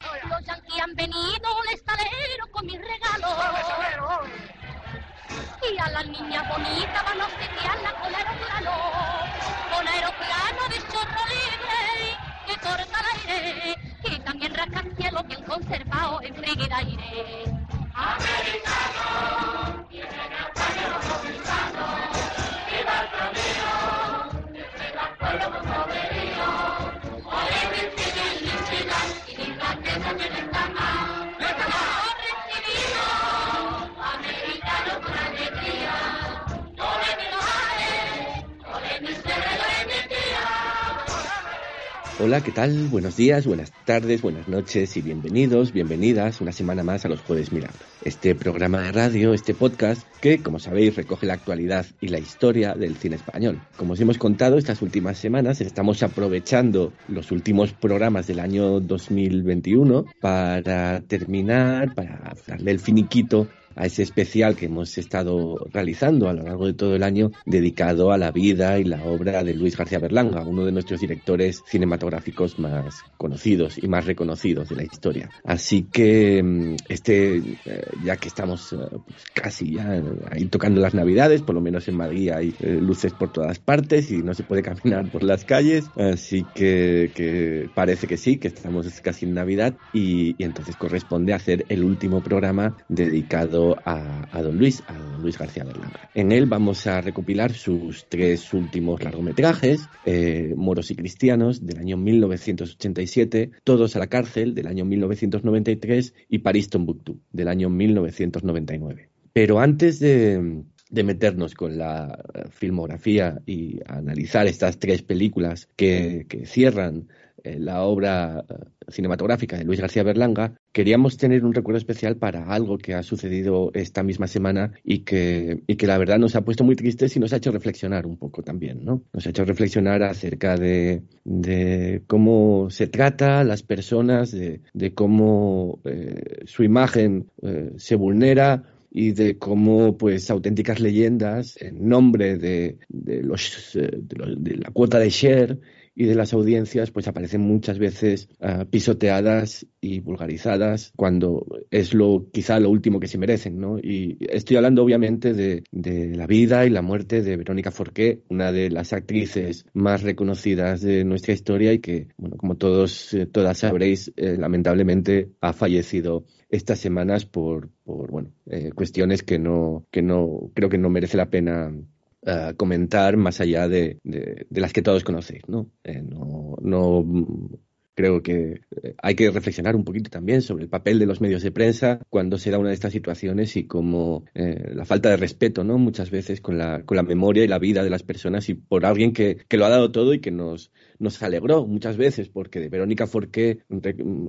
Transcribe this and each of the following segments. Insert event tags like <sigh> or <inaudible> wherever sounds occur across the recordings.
Los yanquis han venido un estalero con mis regalos. Y a las niñas bonitas van a obsequiarla con aeroplano. Con aeroplano de chorro libre que corta el aire. Y también rascacielos bien conservado en aire. Americano, viene pueblo. Viva el camino, viva el pueblo con poderío. Hola, ¿qué tal? Buenos días, buenas tardes, buenas noches y bienvenidos, bienvenidas una semana más a los Jueves Mirando. Este programa de radio, este podcast que, como sabéis, recoge la actualidad y la historia del cine español. Como os hemos contado estas últimas semanas, estamos aprovechando los últimos programas del año 2021 para terminar, para darle el finiquito a ese especial que hemos estado realizando a lo largo de todo el año dedicado a la vida y la obra de Luis García Berlanga, uno de nuestros directores cinematográficos más conocidos y más reconocidos de la historia. Así que mm, este, eh, ya que estamos eh, pues casi ya ahí tocando las navidades, por lo menos en Madrid hay eh, luces por todas partes y no se puede caminar por las calles, así que, que parece que sí, que estamos casi en Navidad y, y entonces corresponde hacer el último programa dedicado a, don Luis, a don Luis García Berlanga. En él vamos a recopilar sus tres últimos largometrajes, eh, Moros y Cristianos, del año 1987, Todos a la cárcel, del año 1993, y París Tombuctú, del año 1999. Pero antes de, meternos con la filmografía y analizar estas tres películas que, cierran eh, la obra eh, cinematográfica de Luis García Berlanga, queríamos tener un recuerdo especial para algo que ha sucedido esta misma semana y que, y que la verdad nos ha puesto muy tristes y nos ha hecho reflexionar un poco también, ¿no? Nos ha hecho reflexionar acerca de, cómo se trata a las personas, de, cómo eh, su imagen eh, se vulnera y de cómo pues auténticas leyendas en nombre de, de la cuota de share y de las audiencias pues aparecen muchas veces uh, pisoteadas y vulgarizadas cuando es lo quizá lo último que se merecen ¿no? y estoy hablando obviamente de, de, la vida y la muerte de Verónica Forqué una de las actrices más reconocidas de nuestra historia y que bueno como todos eh, todas sabréis eh, lamentablemente ha fallecido estas semanas por, por bueno eh, cuestiones que no que no creo que no merece la pena Comentar más allá de, de, de, las que todos conocéis, ¿no? Eh, no, no creo que eh, hay que reflexionar un poquito también sobre el papel de los medios de prensa cuando se da una de estas situaciones y como eh, la falta de respeto, ¿no? Muchas veces con la, con la memoria y la vida de las personas y por alguien que, que lo ha dado todo y que nos, nos alegró muchas veces, porque de Verónica Forqué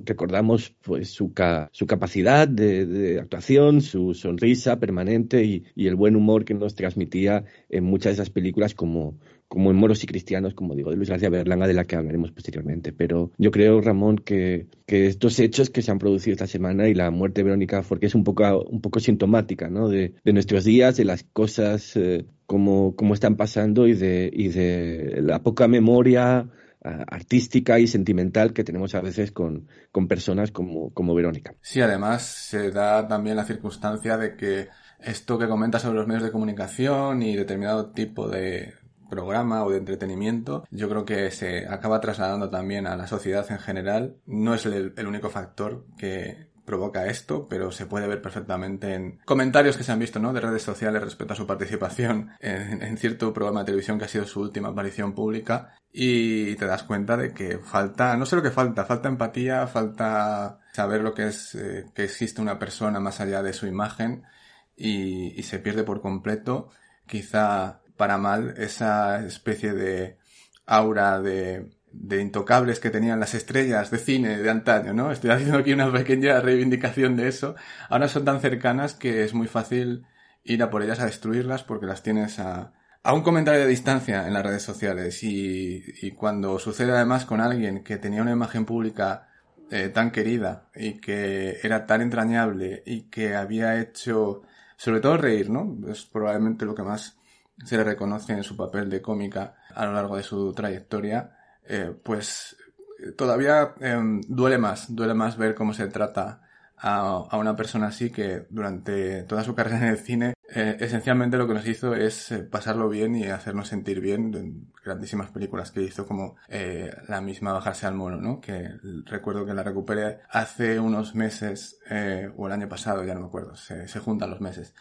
recordamos pues su, su capacidad de, de, actuación, su sonrisa permanente y, y, el buen humor que nos transmitía en muchas de esas películas como, como en Moros y Cristianos, como digo, de Luis García Berlanga, de la que hablaremos posteriormente. Pero yo creo, Ramón, que, que estos hechos que se han producido esta semana y la muerte de Verónica Forqué es un poco, un poco sintomática ¿no? de, de nuestros días, de las cosas eh, como, como están pasando y de, y de la poca memoria artística y sentimental que tenemos a veces con, con personas como, como Verónica. Sí, además se da también la circunstancia de que esto que comenta sobre los medios de comunicación y determinado tipo de programa o de entretenimiento, yo creo que se acaba trasladando también a la sociedad en general. No es el, el único factor que, provoca esto, pero se puede ver perfectamente en comentarios que se han visto, ¿no? De redes sociales respecto a su participación en, cierto programa de televisión que ha sido su última aparición pública y te das cuenta de que falta, no sé lo que falta, falta empatía, falta saber lo que es eh, que existe una persona más allá de su imagen y se pierde por completo, quizá para mal, esa especie de aura de intocables que tenían las estrellas de cine de antaño, ¿no? Estoy haciendo aquí una pequeña reivindicación de eso. Ahora son tan cercanas que es muy fácil ir a por ellas a destruirlas porque las tienes a, a un comentario de distancia en las redes sociales y, y cuando sucede además con alguien que tenía una imagen pública eh, tan querida y que era tan entrañable y que había hecho sobre todo reír, ¿no? Es probablemente lo que más se le reconoce en su papel de cómica a lo largo de su trayectoria, eh, pues todavía em, duele más, duele más ver cómo se trata a, una persona así que durante toda su carrera en el cine eh, esencialmente lo que nos hizo es eh, pasarlo bien y hacernos sentir bien en grandísimas películas que hizo como eh, la misma Bajarse al Mono, ¿no? Que recuerdo que la recuperé hace unos meses o el año pasado, ya no me acuerdo, se juntan los meses.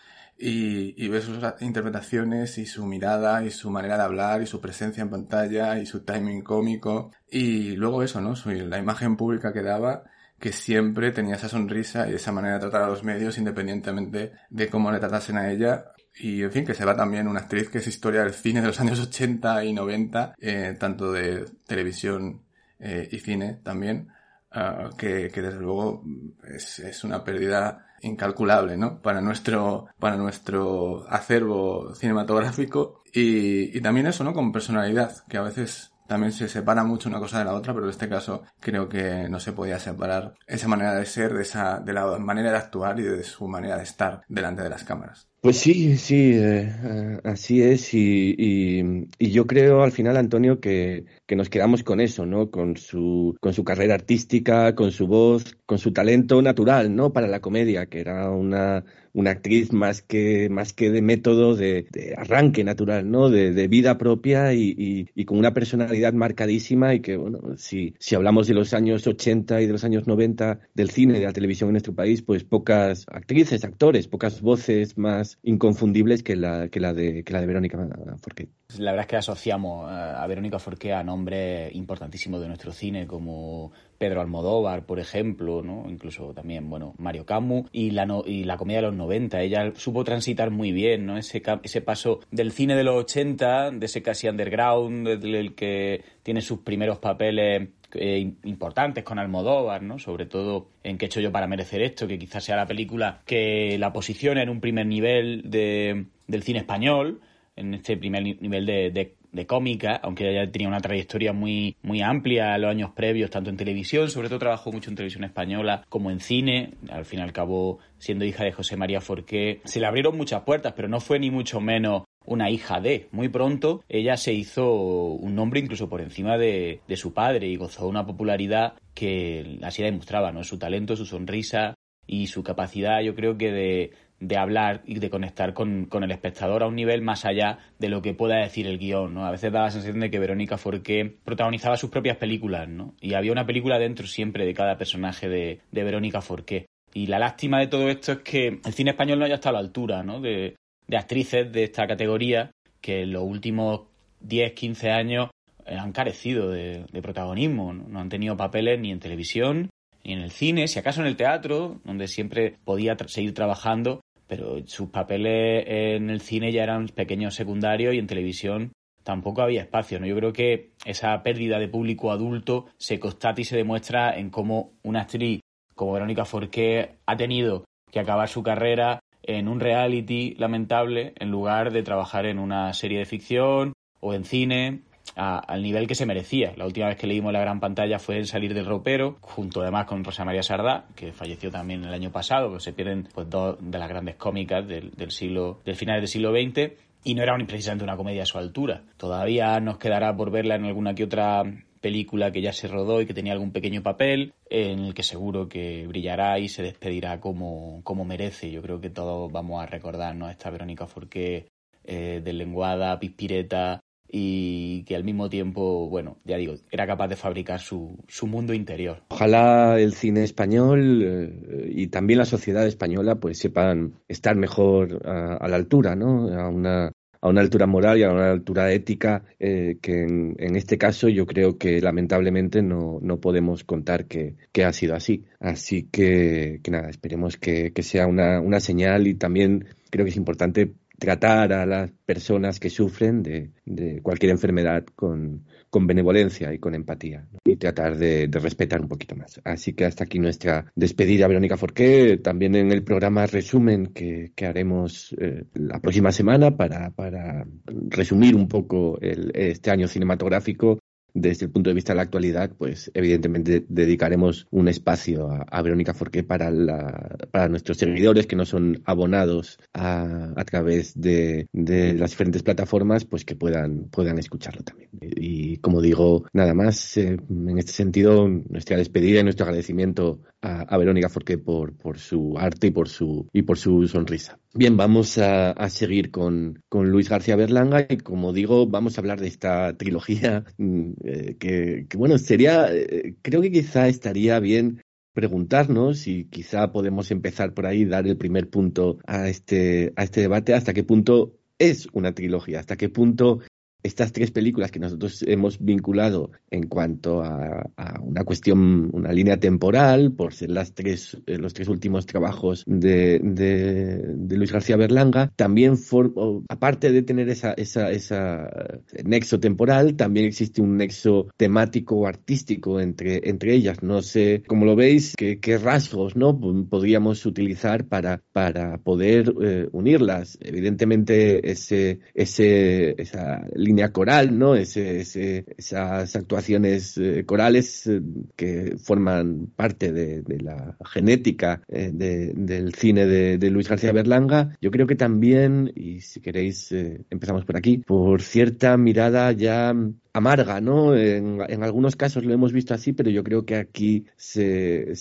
Y, y ves sus interpretaciones y su mirada y su manera de hablar y su presencia en pantalla y su timing cómico y luego eso, ¿no? La imagen pública que daba que siempre tenía esa sonrisa y esa manera de tratar a los medios independientemente de cómo le tratasen a ella. Y en fin, que se va también una actriz que es historia del cine de los años 80 y 90, eh, tanto de televisión eh, y cine también, ah, que, que, desde luego es, es, una pérdida incalculable, ¿no? Para nuestro, para nuestro acervo cinematográfico y, y también eso, ¿no? Con personalidad, que a veces también se separa mucho una cosa de la otra, pero en este caso creo que no se podía separar esa manera de ser, de, esa, de la manera de actuar y de su manera de estar delante de las cámaras. Pues sí, sí, eh, eh, así es. Y, y, y, yo creo al final, Antonio, que, que, nos quedamos con eso, ¿no? Con su, con su carrera artística, con su voz, con su talento natural, ¿no? Para la comedia, que era una, una actriz más que, más que de método, de, arranque natural, ¿no? De, vida propia y, y, y, con una personalidad marcadísima y que, bueno, si, si hablamos de los años 80 y de los años 90 del cine, de la televisión en nuestro país, pues pocas actrices, actores, pocas voces más inconfundibles que la, que la, de, que la de Verónica Forqué. La verdad es que asociamos a Verónica Forqué a nombres importantísimos de nuestro cine como Pedro Almodóvar, por ejemplo, ¿no? incluso también, bueno, Mario Camus y la, no, y la comedia de los 90. Ella supo transitar muy bien, ¿no? Ese, ese paso del cine de los 80, de ese casi underground, del que tiene sus primeros papeles eh, importantes con Almodóvar, ¿no? Sobre todo en qué he hecho yo para merecer esto, que quizás sea la película que la posiciona en un primer nivel de, del cine español, en este primer nivel de, de de cómica, aunque ella tenía una trayectoria muy, muy amplia en los años previos, tanto en televisión, sobre todo trabajó mucho en televisión española, como en cine, al fin y al cabo siendo hija de José María Forqué, se le abrieron muchas puertas, pero no fue ni mucho menos una hija de. Muy pronto ella se hizo un nombre incluso por encima de, de su padre y gozó de una popularidad que así la demostraba, ¿no? Su talento, su sonrisa y su capacidad, yo creo que de, de hablar y de conectar con, con, el espectador a un nivel más allá de lo que pueda decir el guion, ¿no? A veces da la sensación de que Verónica Forqué protagonizaba sus propias películas, ¿no? Y había una película dentro siempre de cada personaje de, de Verónica Forqué. Y la lástima de todo esto es que el cine español no haya estado a la altura, ¿no? De, de actrices de esta categoría que en los últimos 10, 15 años eh, han carecido de, de protagonismo, ¿no? no han tenido papeles ni en televisión, ni en el cine, si acaso en el teatro, donde siempre podía seguir trabajando, pero sus papeles en el cine ya eran pequeños secundarios y en televisión tampoco había espacio. ¿no? Yo creo que esa pérdida de público adulto se constata y se demuestra en cómo una actriz como Verónica Forqué ha tenido que acabar su carrera en un reality lamentable en lugar de trabajar en una serie de ficción o en cine al nivel que se merecía. La última vez que leímos la gran pantalla fue en Salir del ropero, junto además con Rosa María Sardá, que falleció también el año pasado, pues se pierden pues, dos de las grandes cómicas del, siglo, del final del siglo XX, y no era precisamente una comedia a su altura. Todavía nos quedará por verla en alguna que otra película que ya se rodó y que tenía algún pequeño papel, en el que seguro que brillará y se despedirá como, como merece. Yo creo que todos vamos a recordarnos a esta Verónica Forqué eh, deslenguada, pispireta, y que al mismo tiempo, bueno, ya digo, era capaz de fabricar su, su mundo interior. Ojalá el cine español eh, y también la sociedad española pues sepan estar mejor a, a la altura, ¿no? A una, a una altura moral y a una altura ética eh, que en, en, este caso yo creo que lamentablemente no, no podemos contar que, que, ha sido así. Así que, que nada, esperemos que, que sea una, una señal y también creo que es importante tratar a las personas que sufren de, de cualquier enfermedad con, benevolencia y con empatía y tratar de, respetar un poquito más. Así que hasta aquí nuestra despedida, Verónica Forqué. También en el programa resumen que, haremos eh, la próxima semana para, para resumir un poco el, este año cinematográfico desde el punto de vista de la actualidad, pues evidentemente dedicaremos un espacio a, Verónica Forqué para, la, para nuestros seguidores que no son abonados a, a través de, las diferentes plataformas, pues que puedan, puedan escucharlo también. Y como digo, nada más, eh, en este sentido, nuestra despedida y nuestro agradecimiento a, Verónica Forqué por, por su arte y por su, y por su sonrisa. Bien, vamos a, a seguir con, con Luis García Berlanga y como digo, vamos a hablar de esta trilogía <laughs> mm, eh, que, bueno, sería, eh, creo que quizá estaría bien preguntarnos y quizá podemos empezar por ahí, dar el primer punto a este, a este debate, hasta qué punto es una trilogía, hasta qué punto estas tres películas que nosotros hemos vinculado en cuanto a, una cuestión, una línea temporal, por ser las tres, eh, los tres últimos trabajos de, de, Luis García Berlanga, también, aparte de tener esa, esa, esa nexo temporal, también existe un nexo temático o artístico entre, entre ellas. No sé, como lo veis, qué, qué rasgos ¿no? podríamos utilizar para, para poder eh, unirlas. Evidentemente, ese, ese, esa línea línea coral, ¿no? Esas actuaciones eh, corales eh, que forman parte de, la genética eh, del cine de, Luis García Berlanga. Yo creo que también, y si queréis, empezamos por aquí, por cierta mirada ya amarga, ¿no? En, algunos casos lo hemos visto así, pero yo creo que aquí se,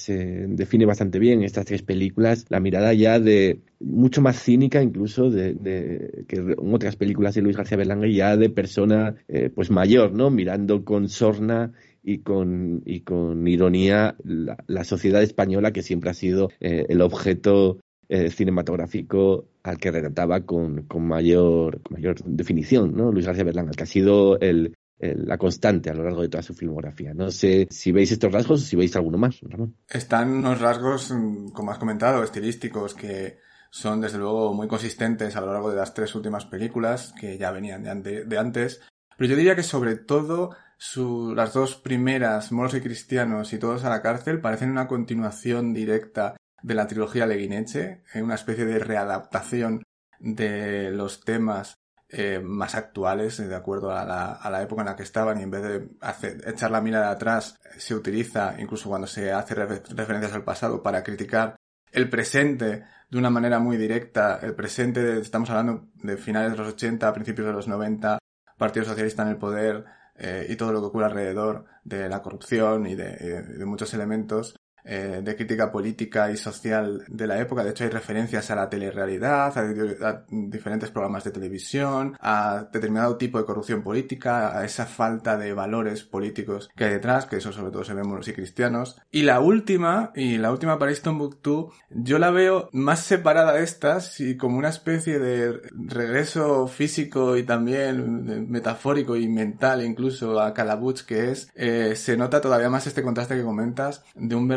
define bastante bien estas tres películas, la mirada ya de mucho más cínica incluso de, de que en otras películas de Luis García Berlanga ya de persona eh, pues mayor, ¿no? Mirando con sorna y con, y con ironía la, la sociedad española que siempre ha sido eh, el objeto eh, cinematográfico al que retrataba con, con, mayor, con mayor definición, ¿no? Luis García Berlanga, que ha sido el, la constante a lo largo de toda su filmografía. No sé si veis estos rasgos o si veis alguno más, Ramón. Están unos rasgos, mm, como has comentado, estilísticos que son desde luego muy consistentes a lo largo de las tres últimas películas que ya venían de, antes. Pero yo diría que sobre todo las dos primeras, Moros y Cristianos y Todos a la cárcel, parecen una continuación directa de la trilogía Leguineche, una especie de readaptación de los temas eh, más actuales, de acuerdo a la, a la, época en la que estaban, y en vez de hacer, echar la mirada atrás, se utiliza, incluso cuando se hace referencias al pasado, para criticar el presente de una manera muy directa. El presente, estamos hablando de finales de los 80, principios de los 90, Partido Socialista en el poder eh, y todo lo que ocurre alrededor de la corrupción y de, de muchos elementos eh, de crítica política y social de la época. De hecho, hay referencias a la telerrealidad, a, diferentes programas de televisión, a determinado tipo de corrupción política, a esa falta de valores políticos que hay detrás, que eso sobre todo se ve en y cristianos. Y la última, y la última para Istanbul yo la veo más separada de estas y como una especie de regreso físico y también metafórico y mental incluso a Calabuch que es, eh, se nota todavía más este contraste que comentas de un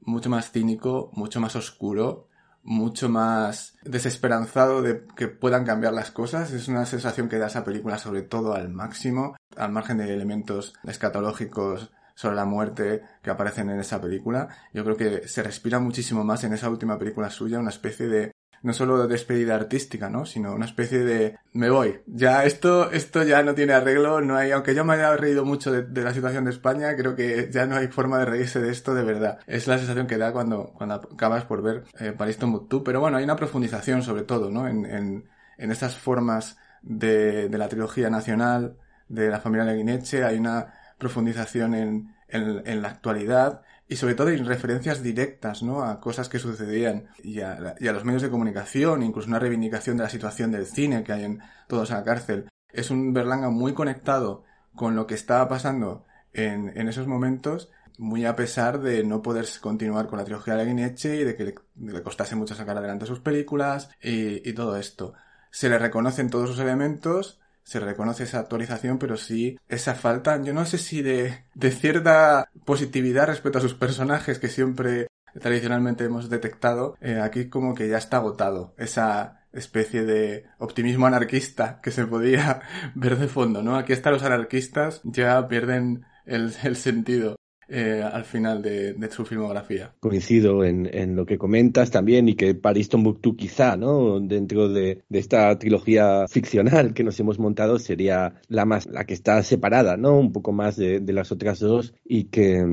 mucho más cínico, mucho más oscuro, mucho más desesperanzado de que puedan cambiar las cosas. Es una sensación que da esa película sobre todo al máximo, al margen de elementos escatológicos sobre la muerte que aparecen en esa película. Yo creo que se respira muchísimo más en esa última película suya, una especie de no solo despedida artística, ¿no? Sino una especie de me voy. Ya esto, esto ya no tiene arreglo, no hay, aunque yo me haya reído mucho de, la situación de España, creo que ya no hay forma de reírse de esto de verdad. Es la sensación que da cuando, cuando acabas por ver eh, París pero bueno, hay una profundización sobre todo, ¿no? En, en, en estas formas de, de la trilogía nacional, de la familia Leguineche, hay una profundización en, en, en la actualidad y sobre todo en referencias directas ¿no? a cosas que sucedían y a, los medios de comunicación, incluso una reivindicación de la situación del cine que hay en todos a la cárcel. Es un Berlanga muy conectado con lo que estaba pasando en, en esos momentos, muy a pesar de no poder continuar con la trilogía de Guineche y de que le, costase mucho sacar adelante sus películas y, y todo esto. Se le reconocen todos sus elementos, se reconoce esa actualización, pero sí esa falta, yo no sé si de, cierta positividad respecto a sus personajes que siempre tradicionalmente hemos detectado, eh, aquí como que ya está agotado esa especie de optimismo anarquista que se podía <laughs> ver de fondo, ¿no? Aquí hasta los anarquistas ya pierden el sentido eh, al final de, su filmografía. Coincido en, lo que comentas también y que Paris Tombuctú quizá, ¿no? Dentro de, esta trilogía ficcional que nos hemos montado sería la más, la que está separada, ¿no? Un poco más de, de las otras dos y que,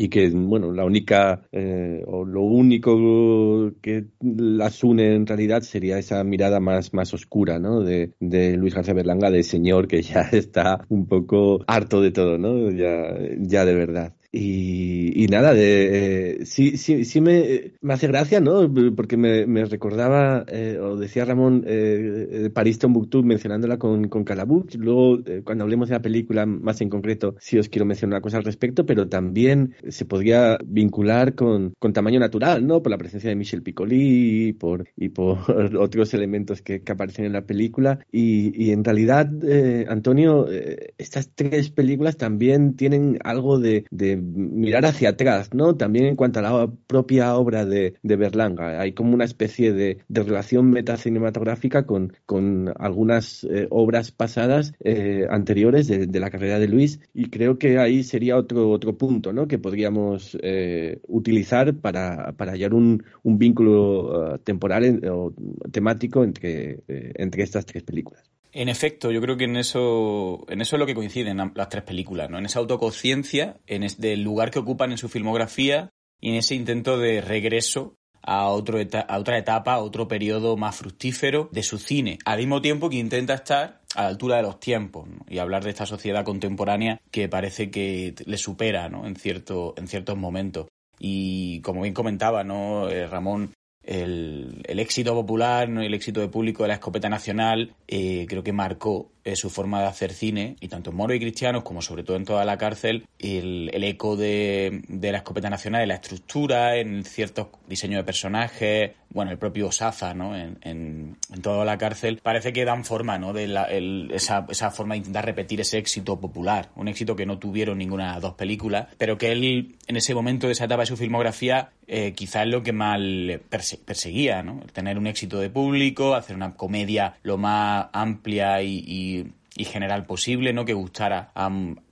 y que, bueno, la única eh, o lo único que las une en realidad sería esa mirada más, más oscura, ¿no? De, Luis García Berlanga, de señor que ya <laughs> está un poco harto de todo, ¿no? Ya, ya de verdad. Y, nada, de, eh, sí, sí, sí me, me, hace gracia, ¿no? Porque me, me recordaba, eh, o decía Ramón, eh, París Tombuctú mencionándola con, con Calabuch. Luego, eh, cuando hablemos de la película más en concreto, sí os quiero mencionar una cosa al respecto, pero también se podría vincular con, con tamaño natural, ¿no? Por la presencia de Michel Piccoli y por, y por <laughs> otros elementos que, que aparecen en la película. Y, y en realidad, eh, Antonio, eh, estas tres películas también tienen algo de mirar hacia atrás, ¿no? También en cuanto a la propia obra de, de Berlanga. Hay como una especie de, relación metacinematográfica con, con algunas eh, obras pasadas eh, anteriores de, la carrera de Luis y creo que ahí sería otro, otro punto, ¿no? Que podríamos eh, utilizar para, para hallar un, un vínculo uh, temporal o temático entre, eh, entre estas tres películas. En efecto, yo creo que en eso, en eso es lo que coinciden las tres películas, ¿no? En esa autoconsciencia, en el del lugar que ocupan en su filmografía y en ese intento de regreso a, otro a otra etapa, a otro periodo más fructífero de su cine, al mismo tiempo que intenta estar a la altura de los tiempos ¿no? y hablar de esta sociedad contemporánea que parece que le supera ¿no? en, cierto, en ciertos momentos. Y como bien comentaba ¿no? Eh, Ramón, el, el, éxito popular, ¿no? el éxito de público de la escopeta nacional, eh, creo que marcó eh, su forma de hacer cine, y tanto en Moro y Cristianos como sobre todo en toda la cárcel, el, el eco de, de, la escopeta nacional en la estructura, en ciertos diseños de personajes, bueno, el propio Saza, ¿no? En, en, en toda la cárcel, parece que dan forma, ¿no? De la, el, esa, esa forma de intentar repetir ese éxito popular, un éxito que no tuvieron ninguna de las dos películas, pero que él, en ese momento de esa etapa de su filmografía, eh, quizás es lo que más perse perseguía, ¿no? Tener un éxito de público, hacer una comedia lo más amplia y, y y general posible, ¿no? Que gustara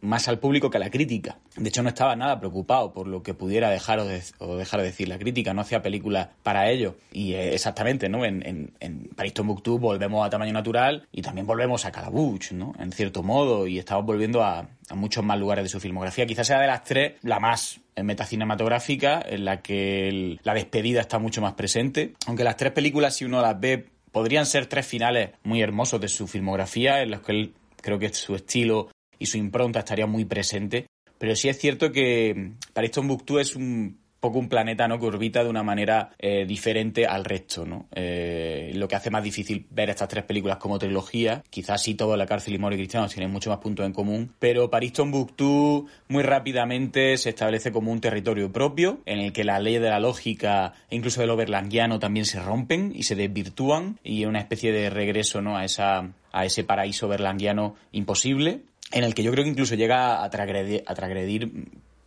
más al público que a la crítica. De hecho, no estaba nada preocupado por lo que pudiera dejar o, de, o dejar de decir la crítica, no hacía películas para ello. Y eh, exactamente, ¿no? En, en, en París Tombuctú volvemos a tamaño natural y también volvemos a Calabuch, ¿no? En cierto modo, y estamos volviendo a, muchos más lugares de su filmografía. Quizás sea de las tres la más metacinematográfica, en la que la despedida está mucho más presente. Aunque las tres películas, si uno las ve podrían ser tres finales muy hermosos de su filmografía, en los que él, creo que su estilo y su impronta estaría muy presente. Pero sí es cierto que Paris Tombuctú es un poco un planeta ¿no? que orbita de una manera eh, diferente al resto, ¿no? Eh, lo que hace más difícil ver estas tres películas como trilogía. Quizás sí todo La cárcel y Moro y Cristianos tienen mucho más puntos en común, pero París Tombuctú muy rápidamente se establece como un territorio propio en el que las leyes de la lógica e incluso de lo berlanguiano también se rompen y se desvirtúan y una especie de regreso ¿no? a, esa, a ese paraíso berlanguiano imposible en el que yo creo que incluso llega a transgredir, a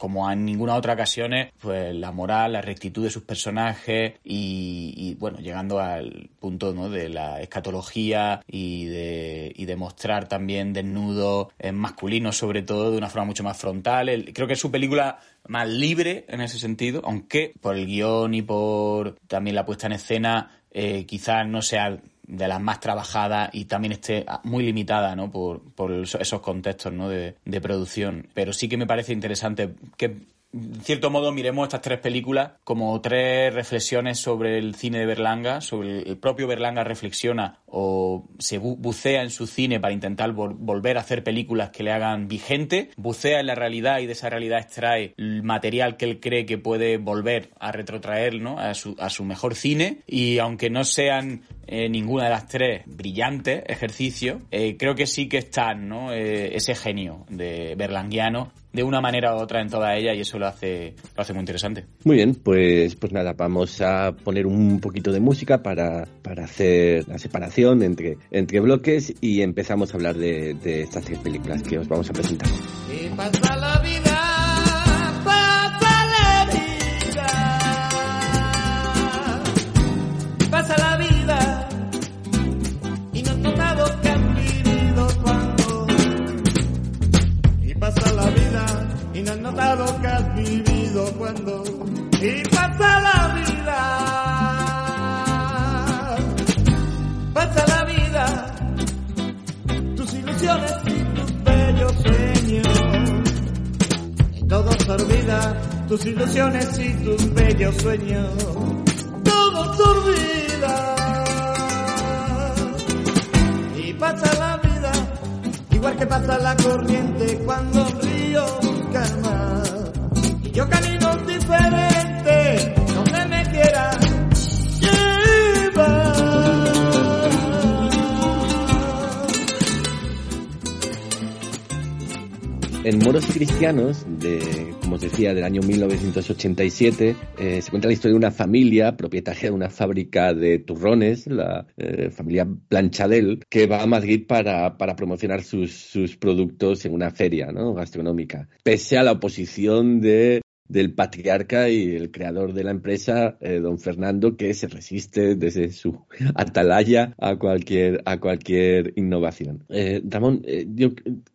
como en ninguna otra ocasión, pues la moral, la rectitud de sus personajes y, y bueno, llegando al punto ¿no? de la escatología y de, y de mostrar también desnudos masculinos, sobre todo, de una forma mucho más frontal. El, creo que es su película más libre en ese sentido, aunque por el guion y por también la puesta en escena eh, quizás no sea de las más trabajadas y también esté muy limitada ¿no? por, por esos contextos ¿no? de, de producción. Pero sí que me parece interesante que en cierto modo miremos estas tres películas como tres reflexiones sobre el cine de Berlanga, sobre el propio Berlanga reflexiona o se bu bucea en su cine para intentar vol volver a hacer películas que le hagan vigente, bucea en la realidad y de esa realidad extrae el material que él cree que puede volver a retrotraer ¿no? a, su, a su mejor cine y aunque no sean eh, ninguna de las tres brillantes ejercicios, eh, creo que sí que están ¿no? eh, ese genio de berlanguiano de una manera u otra en toda ella y eso lo hace, lo hace muy interesante. Muy bien, pues, pues nada, vamos a poner un poquito de música para, para hacer la separación entre, entre bloques y empezamos a hablar de, de estas tres películas que os vamos a presentar. Y pasa la y tus bellos sueños. Todo se olvida, tus ilusiones y tus bellos sueños. Todo se olvida. Y pasa la vida, igual que pasa la corriente cuando el río calma. Y yo camino diferente, donde me quiera En Moros Cristianos, de, como os decía, del año 1987, eh, se cuenta la historia de una familia propietaria de una fábrica de turrones, la eh, familia Planchadel, que va a Madrid para, para promocionar sus, sus productos en una feria ¿no? gastronómica. Pese a la oposición de del patriarca y el creador de la empresa, eh, don Fernando, que se resiste desde su <laughs> atalaya a cualquier, a cualquier innovación. Eh, Ramón, eh, yo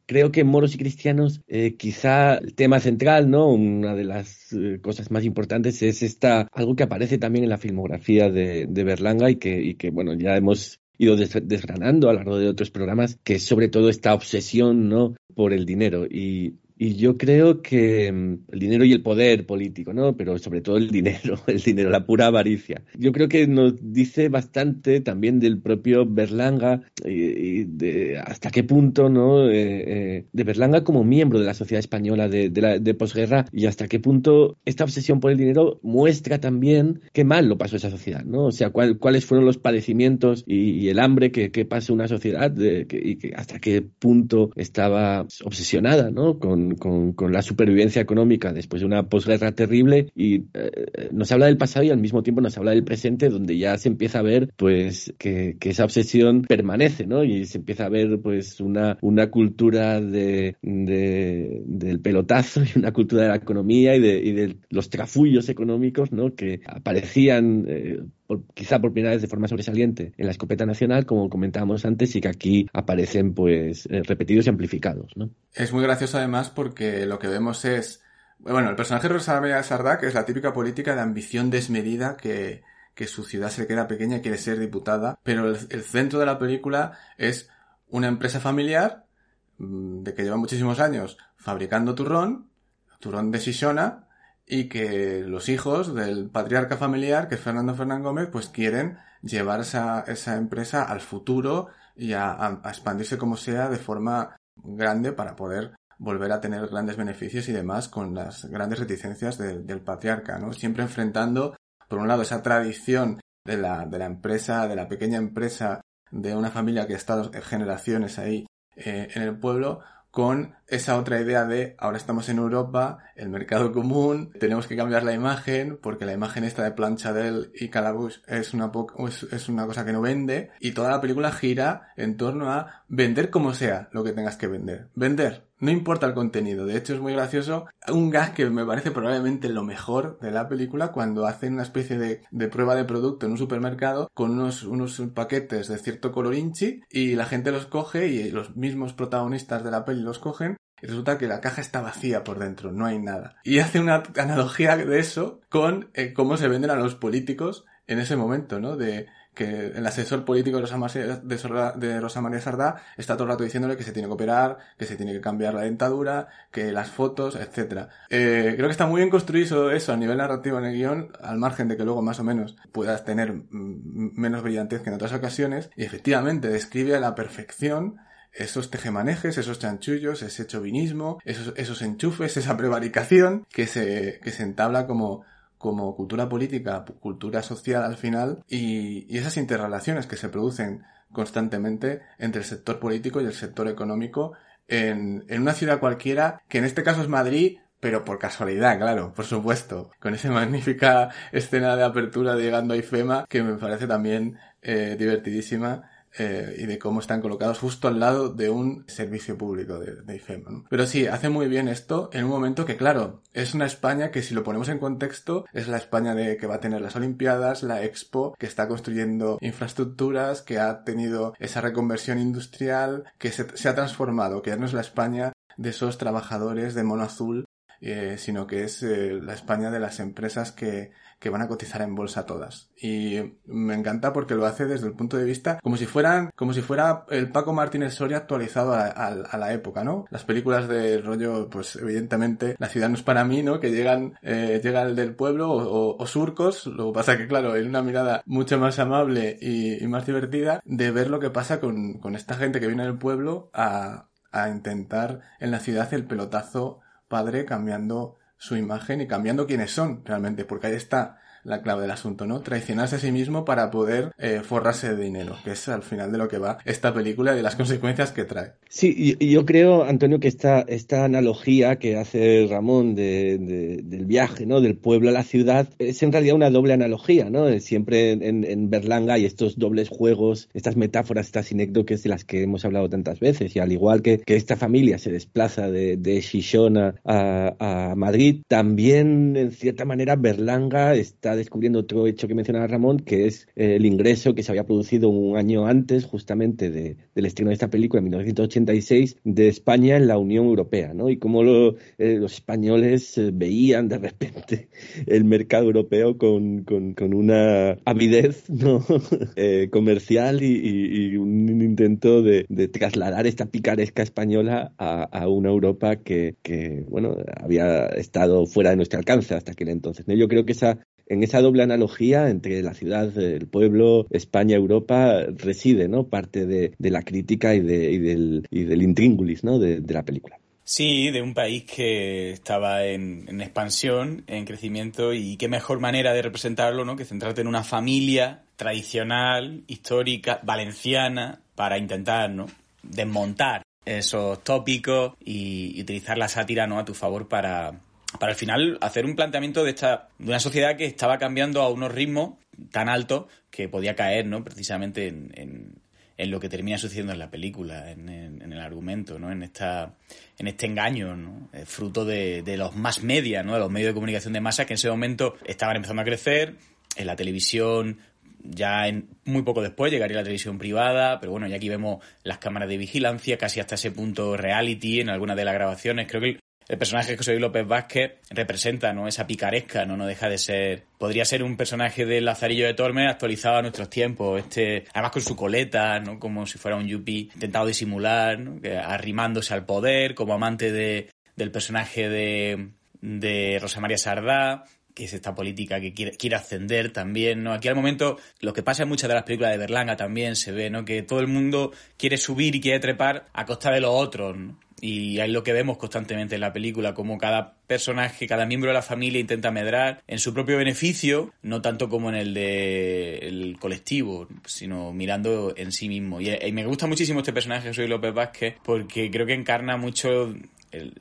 creo que Moros y Cristianos, quizá el tema central, ¿no? Una de las cosas más importantes es esta, algo que aparece también en la filmografía de, Berlanga y que, y que, bueno, ya hemos ido desgranando a lo largo de otros programas, que es sobre todo esta obsesión, ¿no? por el dinero. Y y yo creo que mm, el dinero y el poder político, ¿no? Pero sobre todo el dinero, <laughs> el dinero, la pura avaricia. Yo creo que nos dice bastante también del propio Berlanga y, de hasta qué punto, ¿no? Eh, eh, de Berlanga como miembro de la sociedad española de, la, de posguerra y hasta qué punto esta obsesión por el dinero muestra también qué mal lo pasó esa sociedad, ¿no? O sea, cuáles fueron los padecimientos y, el hambre que, que pasó una sociedad de, y que hasta qué punto estaba obsesionada, ¿no? Con con, la supervivencia económica después de una posguerra terrible y eh, nos habla del pasado y al mismo tiempo nos habla del presente donde ya se empieza a ver pues que, esa obsesión permanece, ¿no? Y se empieza a ver pues una, una cultura de, del pelotazo y una cultura de la economía y de, y de los trafullos económicos, ¿no? Que aparecían eh, quizá por primera vez de forma sobresaliente en la escopeta nacional, como comentábamos antes, y que aquí aparecen pues eh, repetidos y amplificados. ¿no? Es muy gracioso además porque lo que vemos es, bueno, el personaje de Rosa María Sardá, que es la típica política de ambición desmedida que, que su ciudad se le queda pequeña y quiere ser diputada, pero el, centro de la película es una empresa familiar mm, de que lleva muchísimos años fabricando turrón, turrón de Sisona, y que los hijos del patriarca familiar, que es Fernando Fernán Gómez, pues quieren llevar esa, esa empresa al futuro y a, expandirse como sea de forma grande para poder volver a tener grandes beneficios y demás con las grandes reticencias del patriarca, ¿no? Siempre enfrentando, por un lado, esa tradición de la, de la empresa, de la pequeña empresa de una familia que ha estado generaciones ahí eh, en el pueblo, con esa otra idea de ahora estamos en Europa, el mercado común, tenemos que cambiar la imagen porque la imagen esta de Planchadel y Calabush es una, es, es una cosa que no vende y toda la película gira en torno a vender como sea lo que tengas que vender. Vender, no importa el contenido. De hecho, es muy gracioso. Un gag que me parece probablemente lo mejor de la película cuando hacen una especie de, de prueba de producto en un supermercado con unos, unos paquetes de cierto color inchi y la gente los coge y los mismos protagonistas de la peli los cogen y resulta que la caja está vacía por dentro, no hay nada. Y hace una analogía de eso con eh, cómo se venden a los políticos en ese momento, ¿no? De que el asesor político de Rosa, María, Sardá está todo el rato diciéndole que se tiene que operar, que se tiene que cambiar la dentadura, que las fotos, etcétera. Eh, creo que está muy bien construido eso a nivel narrativo en el guion, al margen de que luego más o menos puedas tener menos brillantez que en otras ocasiones, y efectivamente describe a la perfección esos tejemanejes, esos chanchullos, ese chauvinismo, esos, esos enchufes, esa prevaricación que se, que se entabla como como cultura política, cultura social al final, y, esas interrelaciones que se producen constantemente entre el sector político y el sector económico en, una ciudad cualquiera, que en este caso es Madrid, pero por casualidad, claro, por supuesto, con esa <laughs> magnífica escena de apertura de llegando a IFEMA, que me parece también eh, divertidísima eh, y de cómo están colocados justo al lado de un servicio público de, de IFEMA. Pero sí, hace muy bien esto en un momento que, claro, es una España que si lo ponemos en contexto, es la España de que va a tener las Olimpiadas, la Expo, que está construyendo infraestructuras, que ha tenido esa reconversión industrial, que se, se ha transformado, que ya no es la España de esos trabajadores de mono azul eh, sino que es eh, la España de las empresas que, que van a cotizar en bolsa todas. Y me encanta porque lo hace desde el punto de vista como si fueran, como si fuera el Paco Martínez Soria actualizado a, a, la época, ¿no? Las películas de rollo, pues evidentemente, la ciudad no es para mí, ¿no? Que llegan, eh, llega el del pueblo o, o, surcos, lo que pasa que claro, en una mirada mucho más amable y, y, más divertida de ver lo que pasa con, con esta gente que viene del pueblo a, a intentar en la ciudad el pelotazo padre cambiando su imagen y cambiando quiénes son realmente, porque ahí está la clave del asunto, ¿no? Traicionarse a sí mismo para poder eh, forrarse de dinero, que es al final de lo que va esta película y las consecuencias que trae. Sí, y yo creo, Antonio, que esta, esta analogía que hace Ramón de, de, del viaje, ¿no? Del pueblo a la ciudad, es en realidad una doble analogía, ¿no? Siempre en, Berlanga hay estos dobles juegos, estas metáforas, estas sinécdoques de las que hemos hablado tantas veces, y al igual que, que esta familia se desplaza de, de Shishona a Madrid, también, en cierta manera, Berlanga está descubriendo otro hecho que mencionaba Ramón, que es eh, el ingreso que se había producido un año antes, justamente de, del estreno de esta película, en 1986, de España en la Unión Europea, ¿no? Y cómo lo, eh, los españoles eh, veían de repente <laughs> el mercado europeo con, con, con una avidez ¿no? <laughs> comercial y, y, y, un intento de, de, trasladar esta picaresca española a, a una Europa que, que, bueno, había estado fuera de nuestro alcance hasta aquel entonces. ¿no? Yo creo que esa en esa doble analogía entre la ciudad, el pueblo, España, Europa, reside ¿no? parte de, la crítica y, de, y, del, y del intríngulis ¿no? de, de la película. Sí, de un país que estaba en, en, expansión, en crecimiento, y qué mejor manera de representarlo, ¿no? Que centrarte en una familia tradicional, histórica, valenciana, para intentar, ¿no? Desmontar esos tópicos y, y utilizar la sátira, ¿no? A tu favor para, para al final hacer un planteamiento de esta de una sociedad que estaba cambiando a unos ritmos tan altos que podía caer no precisamente en, en, en lo que termina sucediendo en la película en, el argumento no en esta en este engaño ¿no? fruto de, de los más media no de los medios de comunicación de masa que en ese momento estaban empezando a crecer en la televisión ya en, muy poco después llegaría la televisión privada, pero bueno, ya aquí vemos las cámaras de vigilancia, casi hasta ese punto reality en algunas de las grabaciones. Creo que personaje de José Luis López Vázquez representa ¿no? esa picaresca, ¿no? no deja de ser. Podría ser un personaje de Lazarillo de Tormes actualizado a nuestros tiempos. Este, además con su coleta, ¿no? Como si fuera un yuppie intentado disimular, arrimándose al poder, como amante de, del personaje de, de Rosa María Sardá que es esta política que quiere, quiere ascender también, ¿no? Aquí al momento, lo que pasa en muchas de las películas de Berlanga también se ve, ¿no? Que todo el mundo quiere subir y quiere trepar a costa de los otros, ¿no? Y es lo que vemos constantemente en la película, como cada personaje, cada miembro de la familia intenta medrar en su propio beneficio, no tanto como en el de el colectivo, sino mirando en sí mismo. Y, y me gusta muchísimo este personaje, Soy López Vázquez, porque creo que encarna mucho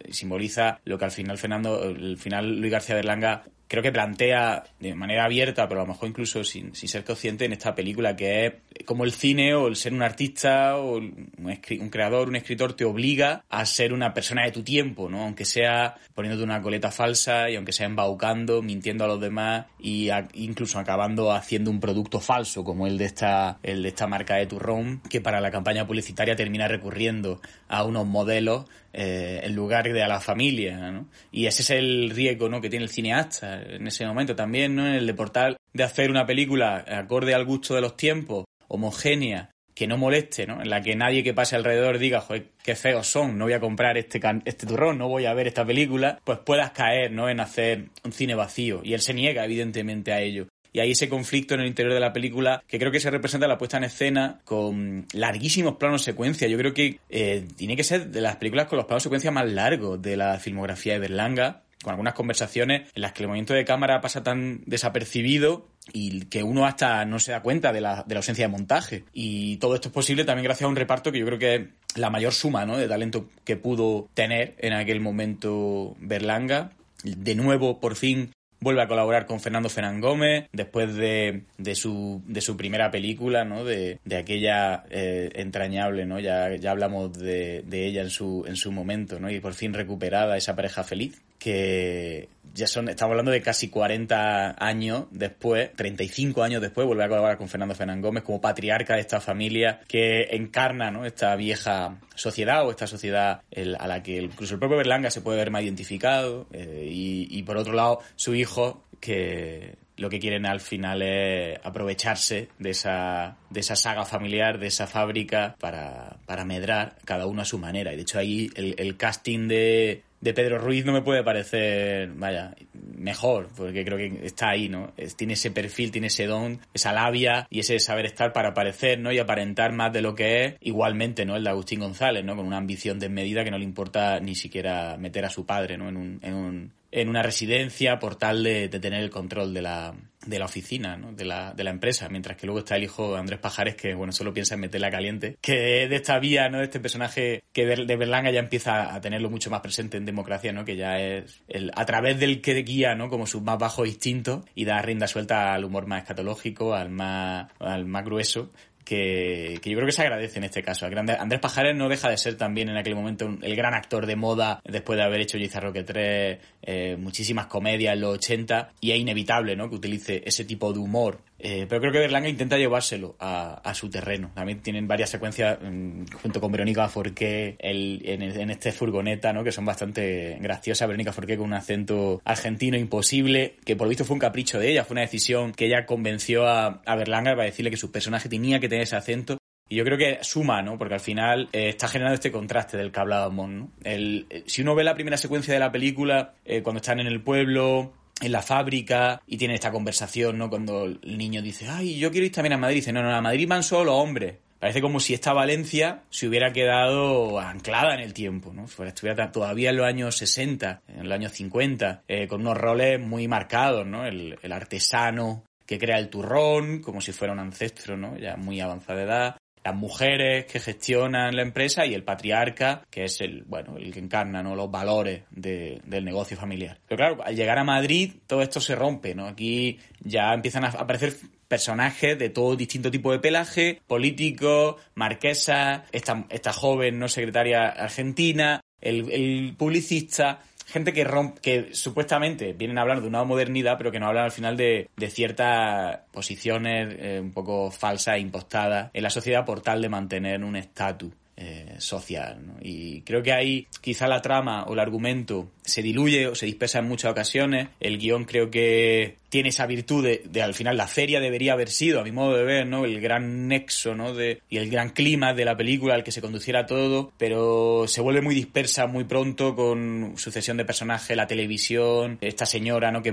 simboliza lo que al final Fernando, al final Luis García Berlanga creo que plantea de manera abierta, pero a lo mejor incluso sin, sin, ser consciente en esta película, que es como el cine o el ser un artista o un, un, creador, un escritor te obliga a ser una persona de tu tiempo, ¿no? Aunque sea poniéndote una coleta falsa y aunque sea embaucando, mintiendo a los demás y incluso acabando haciendo un producto falso como el de esta el de esta marca de turrón que para la campaña publicitaria termina recurriendo a unos modelos eh, en lugar de a la familia, ¿no? Y ese es el riesgo, ¿no? Que tiene el cineasta en ese momento también, ¿no? En el de portal de hacer una película acorde al gusto de los tiempos, homogénea, que no moleste, ¿no? En la que nadie que pase alrededor diga, joder, qué feos son, no voy a comprar este, este turrón, no voy a ver esta película, pues puedas caer, ¿no? En hacer un cine vacío. Y él se niega, evidentemente, a ello y hay ese conflicto en el interior de la película que creo que se representa la puesta en escena con larguísimos planos secuencia. Yo creo que eh, tiene que ser de las películas con los planos secuencia más largos de la filmografía de Berlanga con algunas conversaciones en las que el movimiento de cámara pasa tan desapercibido y que uno hasta no se da cuenta de la, de la, ausencia de montaje. Y todo esto es posible también gracias a un reparto que yo creo que es la mayor suma ¿no? de talento que pudo tener en aquel momento Berlanga. De nuevo, por fin, vuelve a colaborar con Fernando Fernán Gómez después de, de, su, de su primera película, ¿no? De, de aquella eh, entrañable, ¿no? Ya, ya hablamos de, de, ella en su, en su momento, ¿no? Y por fin recuperada esa pareja feliz. que ya son, estamos hablando de casi 40 años después, 35 años después, vuelve a colaborar con Fernando Fernán Gómez como patriarca de esta familia que encarna ¿no? esta vieja sociedad o esta sociedad a la que incluso el propio Berlanga se puede ver más identificado eh, y, y por otro lado su hijo que lo que quieren al final es aprovecharse de esa, de esa saga familiar, de esa fábrica, para, para medrar cada uno a su manera. Y de hecho ahí el, el casting de, de Pedro Ruiz no me puede parecer, vaya, mejor, porque creo que está ahí, ¿no? tiene ese perfil, tiene ese don, esa labia y ese saber estar para parecer, ¿no? Y aparentar más de lo que es, igualmente, ¿no? El de Agustín González, ¿no? Con una ambición desmedida que no le importa ni siquiera meter a su padre, ¿no? En un, en un, en una residencia por tal de, tener el control de la, de la oficina, ¿no? de, la, de la empresa, mientras que luego está el hijo Andrés Pajares que, bueno, solo piensa en meterla caliente, que de esta vía, ¿no? De este personaje que de, Berlanga ya empieza a tenerlo mucho más presente en democracia, ¿no? Que ya es el, a través del que guía, ¿no? Como su más bajo instinto y da rienda suelta al humor más escatológico, al más, al más grueso, que, que, yo creo que se agradece en este caso. Andrés Pajares no deja de ser también en aquel momento el gran actor de moda después de haber hecho Roque 3, eh, muchísimas comedias en los 80 y es inevitable ¿no? que utilice ese tipo de humor. Eh, pero creo que Berlanga intenta llevárselo a, a, su terreno. También tienen varias secuencias mm, junto con Verónica Forqué el, en, en, este furgoneta ¿no? que son bastante graciosas. Verónica Forqué con un acento argentino imposible, que por lo visto fue un capricho de ella, fue una decisión que ella convenció a, a Berlanga para decirle que su personaje tenía que tener ese acento y yo creo que suma, ¿no? Porque al final eh, está generando este contraste del que hablábamos, ¿no? El, eh, si uno ve la primera secuencia de la película, eh, cuando están en el pueblo, en la fábrica, y tienen esta conversación, ¿no? Cuando el niño dice, ay, yo quiero ir también a Madrid. Dice, no, no, a Madrid van solo hombres. Parece como si esta Valencia se hubiera quedado anclada en el tiempo, ¿no? Estuviera todavía en los años 60, en los años 50, con unos roles muy marcados, ¿no? El, el artesano que crea el turrón, como si fuera un ancestro, ¿no? Ya muy avanzada edad las mujeres que gestionan la empresa y el patriarca, que es el, bueno, el que encarna ¿no? los valores de, del negocio familiar. Pero claro, al llegar a Madrid todo esto se rompe, ¿no? Aquí ya empiezan a aparecer personajes de todo distinto tipo de pelaje, políticos, marquesas, esta, esta joven no secretaria argentina, el, el publicista, gente que rompe, que supuestamente vienen a hablar de una modernidad, pero que no hablan al final de, de ciertas posiciones eh, un poco falsas e impostadas en la sociedad por tal de mantener un estatus. Eh, social. ¿no? Y creo que ahí quizá la trama o el argumento se diluye o se dispersa en muchas ocasiones. El guion creo que tiene esa virtud de, al final la feria debería haber sido, a mi modo de ver, ¿no? El gran nexo, ¿no? De, y el gran clima de la película al que se conduciera todo, pero se vuelve muy dispersa muy pronto con sucesión de personajes, la televisión, esta señora, ¿no? Que,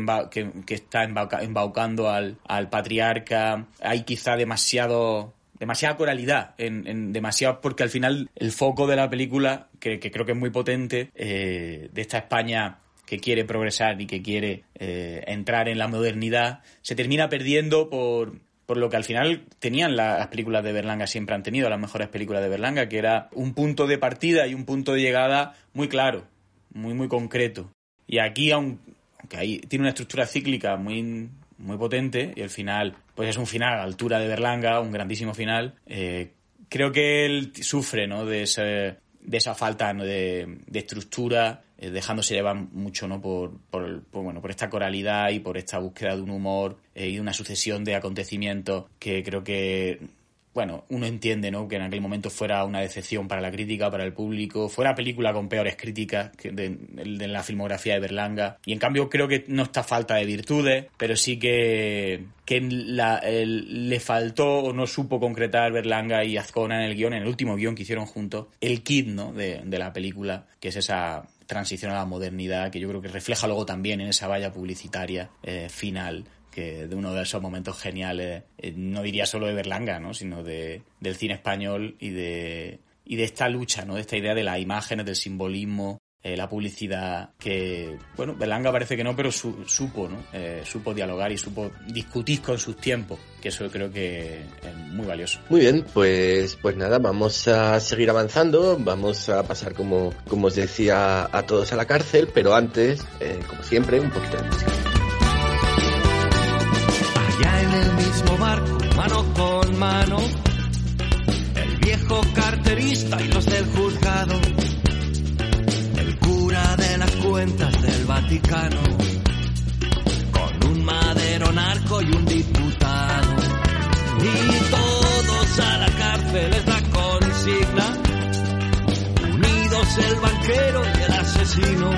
está embaucando al, al patriarca. Hay quizá demasiado demasiada coralidad, en, demasiado, porque al final el foco de la película, que, que creo que es muy potente, eh, de esta España que quiere progresar y que quiere eh, entrar en la modernidad, se termina perdiendo por, por lo que al final tenían las películas de Berlanga, siempre han tenido las mejores películas de Berlanga, que era un punto de partida y un punto de llegada muy claro, muy, muy concreto. Y aquí, aunque ahí tiene una estructura cíclica muy, muy potente y el final pues es un final a altura de Berlanga, un grandísimo final. Eh, creo que él sufre ¿no? de, de esa falta de, de, estructura, eh, dejándose llevar mucho ¿no? Por, por, bueno, por esta coralidad y por esta búsqueda de un humor eh, y una sucesión de acontecimientos que creo que bueno, uno entiende, ¿no? Que en aquel momento fuera una decepción para la crítica, para el público, fuera película con peores críticas que de, la filmografía de Berlanga. Y en cambio creo que no está falta de virtudes, pero sí que, le faltó o no supo concretar Berlanga y Azcona en el guion, en el último guion que hicieron juntos, el kit, ¿no? De, de la película, que es esa transición a la modernidad que yo creo que refleja luego también en esa valla publicitaria eh, final que de uno de esos momentos geniales, eh, no diría solo de Berlanga, ¿no? sino de, del cine español y de, y de esta lucha, ¿no? de esta idea de las imágenes, del simbolismo, eh, la publicidad, que, bueno, Berlanga parece que no, pero su, supo, ¿no? Eh, supo dialogar y supo discutir con sus tiempos, que eso creo que es muy valioso. Muy bien, pues, pues nada, vamos a seguir avanzando, vamos a pasar, como, como os decía, a todos a la cárcel, pero antes, eh, como siempre, un poquito de música. En el mismo barco, mano con mano, el viejo carterista y los del juzgado, el cura de la escuela cuentas del Vaticano, con un madero narco y un diputado. Y todos a la cárcel es la consigna, unidos el banquero y el asesino.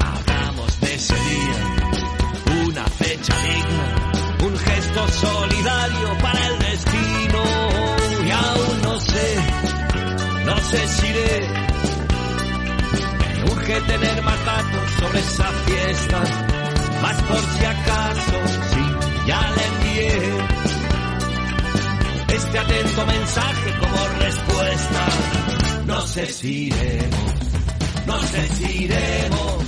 Hagamos de ese día un gesto solidario para el destino. Y aún no sé, no sé si iré. Me urge tener más datos sobre esa fiesta, más por si acaso, sí, ya le envié este atento mensaje como respuesta. No sé si iremos, no sé si iremos,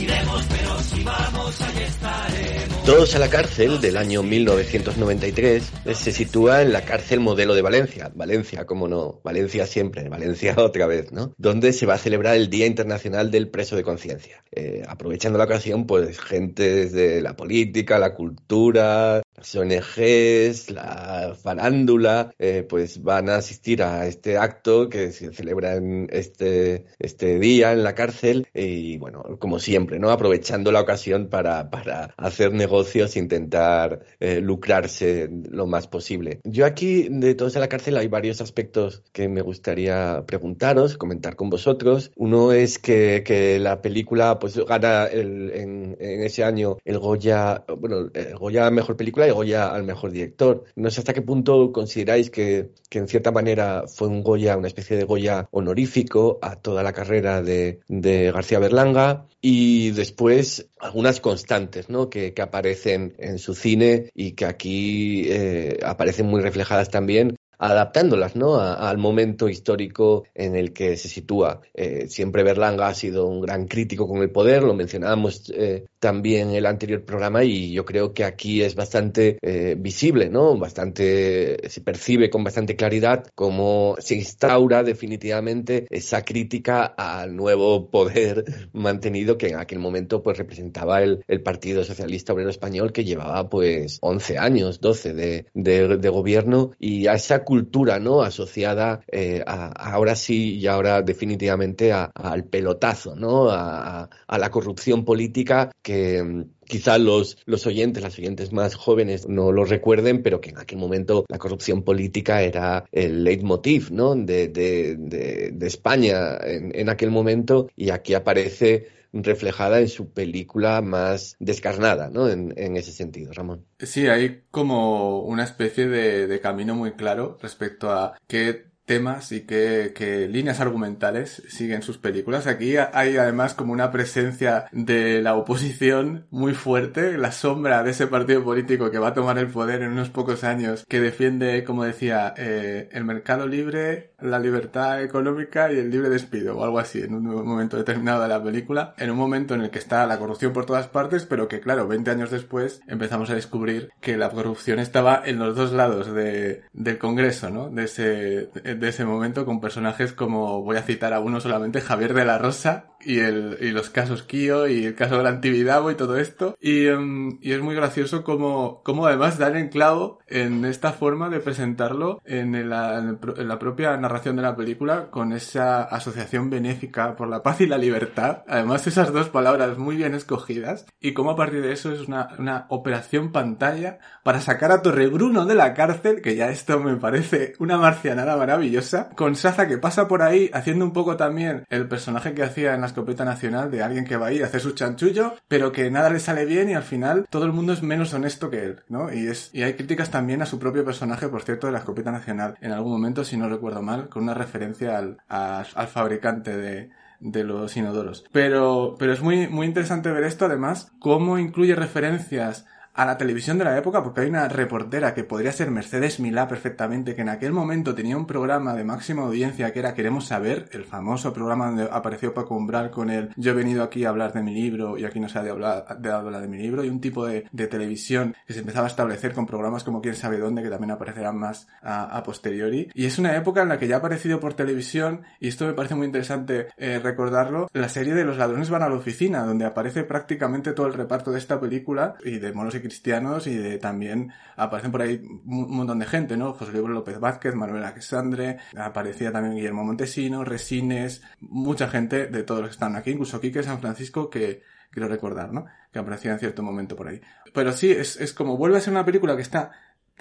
iremos, pero si vamos, ahí estaremos. Todos a la cárcel del año 1993 eh, se sitúa en la cárcel modelo de Valencia. Valencia, como no, Valencia siempre, Valencia <laughs> otra vez, ¿no? Donde se va a celebrar el Día Internacional del Preso de Conciencia. Eh, aprovechando la ocasión, pues gente desde la política, la cultura, las ONGs, la farándula, eh, pues van a asistir a este acto que se celebra este, este día en la cárcel y bueno, como siempre, ¿no? Aprovechando la ocasión para, para hacer negocios, intentar eh, lucrarse lo más posible. Yo aquí, de todos en la cárcel, hay varios aspectos que me gustaría preguntaros, comentar con vosotros. Uno es que, que la película pues gana en ese año el Goya, bueno, el Goya Mejor Película y Goya al Mejor Director. No sé hasta qué punto consideráis que, que en cierta manera fue un Goya, una especie de Goya honorífico a toda la carrera de, García Berlanga y después algunas constantes ¿no? que, que aparecen en su cine y que aquí eh, aparecen muy reflejadas también adaptándolas ¿no? Al momento histórico en el que se sitúa. Eh, siempre Berlanga ha sido un gran crítico con el poder, lo mencionábamos eh, también el anterior programa y yo creo que aquí es bastante eh, visible, ¿no? bastante se percibe con bastante claridad cómo se instaura definitivamente esa crítica al nuevo poder <laughs> mantenido que en aquel momento pues representaba el, el Partido Socialista Obrero Español que llevaba pues 11 años, 12 de, de, de gobierno y a esa cultura no asociada eh, a, ahora sí y ahora definitivamente a, al pelotazo no a, a, la corrupción política que mm, quizá los, los oyentes, las oyentes más jóvenes no lo recuerden, pero que en aquel momento la corrupción política era el leitmotiv ¿no? de, de, de, España en, en aquel momento y aquí aparece reflejada en su película más descarnada, ¿no? En, en, ese sentido, Ramón. Sí, hay como una especie de, de camino muy claro respecto a qué temas y qué, qué, líneas argumentales siguen sus películas. Aquí hay además como una presencia de la oposición muy fuerte, la sombra de ese partido político que va a tomar el poder en unos pocos años, que defiende, como decía, eh, el mercado libre, la libertad económica y el libre despido, o algo así, en un momento determinado de la película, en un momento en el que está la corrupción por todas partes, pero que claro, 20 años después empezamos a descubrir que la corrupción estaba en los dos lados de, del Congreso, ¿no? De ese, ese momento con personajes como, voy a citar a uno solamente, Javier de la Rosa y, el, y los casos Kio y el caso de la Antibidabo y todo esto. Y, um, y es muy gracioso como, como además dan en clavo en esta forma de presentarlo en la, en la propia de la película con esa asociación benéfica por la paz y la libertad. Además esas dos palabras muy bien escogidas y como a partir de eso es una, una operación pantalla para sacar a Torrebruno de la cárcel, que ya esto me parece una marcianada maravillosa, con Saza que pasa por ahí haciendo un poco también el personaje que hacía en la escopeta nacional de alguien que va ahí a hacer su chanchullo, pero que nada le sale bien y al final todo el mundo es menos honesto que él, ¿no? Y es, y hay críticas también a su propio personaje, por cierto, de la escopeta nacional, en algún momento, si no recuerdo mal, con una referencia al, al fabricante de, de los inodoros. Pero, pero es muy, muy interesante ver esto, además, cómo incluye referencias a la televisión de la época, porque hay una reportera que podría ser Mercedes Milá perfectamente, que en aquel momento tenía un programa de máxima audiencia que era Queremos Saber, el famoso programa donde apareció Paco Umbral con el Yo he venido aquí a hablar de mi libro y aquí no se ha de hablar de, hablar de mi libro, y un tipo de, de, televisión que se empezaba a establecer con programas como Quién sabe dónde, que también aparecerán más a, posteriori. Y es una época en la que ya ha aparecido por televisión, y esto me parece muy interesante eh, recordarlo, la serie de Los ladrones van a la oficina, donde aparece prácticamente todo el reparto de esta película y de Monos y cristianos y de también aparecen por ahí un montón de gente, ¿no? José Luis López Vázquez, Manuel Alexandre, aparecía también Guillermo Montesino, Resines, mucha gente de todos los que están aquí, incluso Quique San Francisco, que quiero recordar, ¿no? Que aparecía en cierto momento por ahí. Pero sí, es, es como vuelve a ser una película que está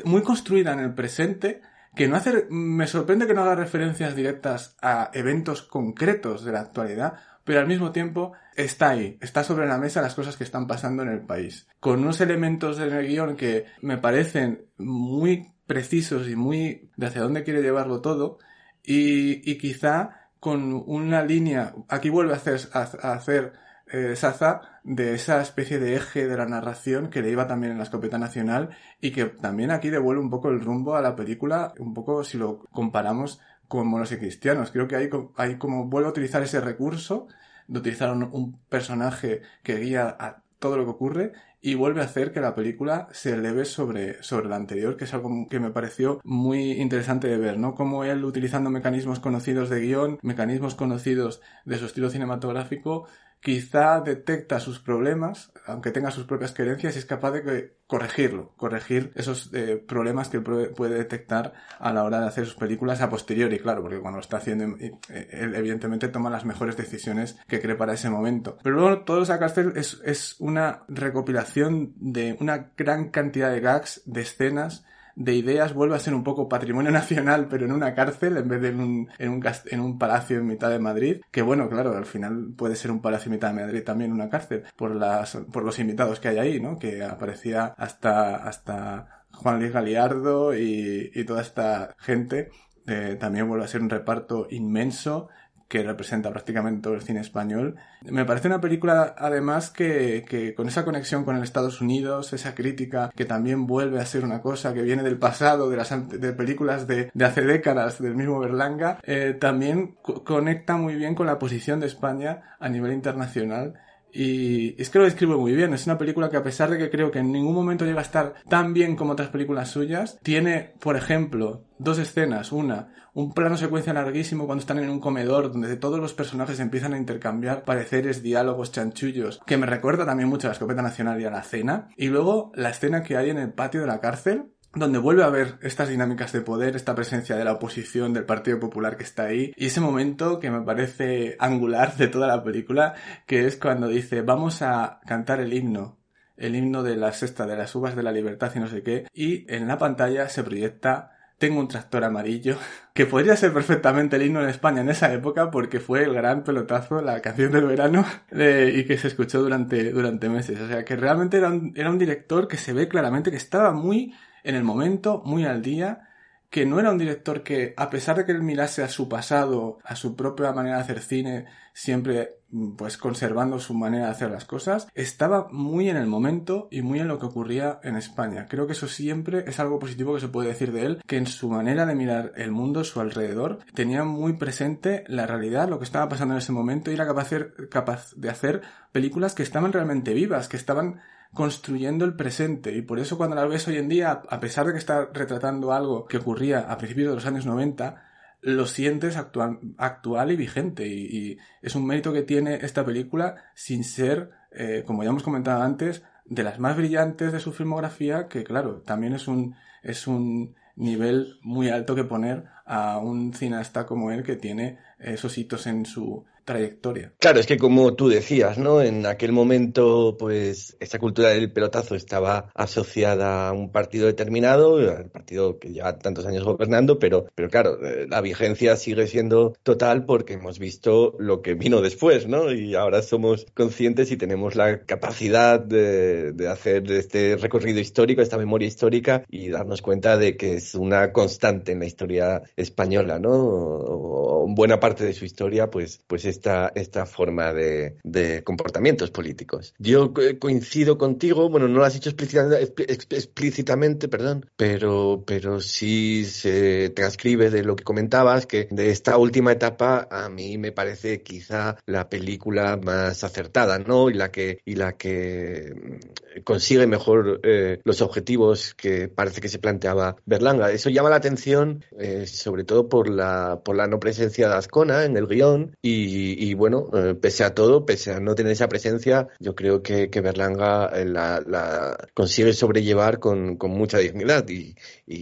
muy construida en el presente, que no hace, me sorprende que no haga referencias directas a eventos concretos de la actualidad, pero al mismo tiempo está ahí, está sobre la mesa las cosas que están pasando en el país, con unos elementos del guion que me parecen muy precisos y muy de hacia dónde quiere llevarlo todo, y, y quizá con una línea, aquí vuelve a hacer, a, a hacer eh, Saza de esa especie de eje de la narración que le iba también en la escopeta nacional y que también aquí devuelve un poco el rumbo a la película, un poco si lo comparamos con Monos y Cristianos. Creo que ahí, ahí como vuelve a utilizar ese recurso de utilizar un, un personaje que guía a todo lo que ocurre y vuelve a hacer que la película se eleve sobre, sobre la anterior, que es algo que me pareció muy interesante de ver, ¿no? Como él, utilizando mecanismos conocidos de guion, mecanismos conocidos de su estilo cinematográfico, quizá detecta sus problemas, aunque tenga sus propias creencias, y es capaz de corregirlo, corregir esos eh, problemas que él puede detectar a la hora de hacer sus películas a posteriori, claro, porque cuando lo está haciendo, eh, él evidentemente toma las mejores decisiones que cree para ese momento. Pero luego todo esa cárcel es, es una recopilación de una gran cantidad de gags, de escenas, de ideas vuelve a ser un poco patrimonio <laughs> nacional, pero en una cárcel en vez de en un, en un, en un palacio en mitad de Madrid. Que bueno, claro, al final puede ser un palacio en mitad de Madrid también una cárcel, por las, por los invitados que hay ahí, ¿no? Que aparecía hasta, hasta Juan Luis Galiardo y, y toda esta gente. Eh, también vuelve a ser un reparto inmenso que representa prácticamente todo el cine español. Me parece una película, además, que, que, con esa conexión con el Estados Unidos, esa crítica que también vuelve a ser una cosa que viene del pasado, de las de películas de, de hace décadas del mismo Berlanga, eh, también co conecta muy bien con la posición de España a nivel internacional y es que lo describe muy bien. Es una película que a pesar de que creo que en ningún momento llega a estar tan bien como otras películas suyas, tiene, por ejemplo, dos escenas. Una, un plano secuencia larguísimo cuando están en un comedor donde todos los personajes empiezan a intercambiar pareceres, diálogos, chanchullos, que me recuerda también mucho a la escopeta nacional y a la cena. Y luego la escena que hay en el patio de la cárcel, donde vuelve a ver estas dinámicas de poder, esta presencia de la oposición, del Partido Popular que está ahí, y ese momento que me parece angular de toda la película, que es cuando dice, vamos a cantar el himno, el himno de la sexta, de las uvas de la libertad y no sé qué, y en la pantalla se proyecta tengo un tractor amarillo, <laughs> que podría ser perfectamente el himno en España en esa época porque fue el gran pelotazo, la canción del verano, <laughs> y que se escuchó durante, durante meses. O sea, que realmente era era un director que se ve claramente que estaba muy en el momento, muy al día, que no era un director que, a pesar de que él mirase a su pasado, a su propia manera de hacer cine, siempre pues conservando su manera de hacer las cosas, estaba muy en el momento y muy en lo que ocurría en España. Creo que eso siempre es algo positivo que se puede decir de él, que en su manera de mirar el mundo, su alrededor, tenía muy presente la realidad, lo que estaba pasando en ese momento y era capaz de hacer, capaz de hacer películas que estaban realmente vivas, que estaban construyendo el presente. Y por eso cuando la ves hoy en día, a pesar de que está retratando algo que ocurría a principios de los años 90, lo sientes actual, actual y vigente. Y, es un mérito que tiene esta película sin ser, eh, como ya hemos comentado antes, de las más brillantes de su filmografía, que claro, también es un, es un nivel muy alto que poner a un cineasta como él que tiene esos hitos en su, trayectoria. Claro, es que como tú decías, ¿no? En aquel momento, pues, esa cultura del pelotazo estaba asociada a un partido determinado, al partido que lleva tantos años gobernando, pero, pero claro, eh, la vigencia sigue siendo total porque hemos visto lo que vino después, ¿no? Y ahora somos conscientes y tenemos la capacidad de, de hacer este recorrido histórico, esta memoria histórica y darnos cuenta de que es una constante en la historia española, ¿no? O, buena parte de su historia, pues, pues esta, esta forma de, de, comportamientos políticos. Yo coincido contigo, bueno, no lo has dicho explícitamente, explícitamente perdón, pero, pero sí se transcribe de lo que comentabas, que de esta última etapa a mí me parece quizá la película más acertada, ¿no? Y la que, y la que consigue mejor eh, los objetivos que parece que se planteaba Berlanga. Eso llama la atención, eh, sobre todo por la, por la no presencia de Azcona en el guion y Y, bueno, eh, pese a todo, pese a no tener esa presencia, yo creo que, Berlanga eh, la, consigue sobrellevar con, mucha dignidad y,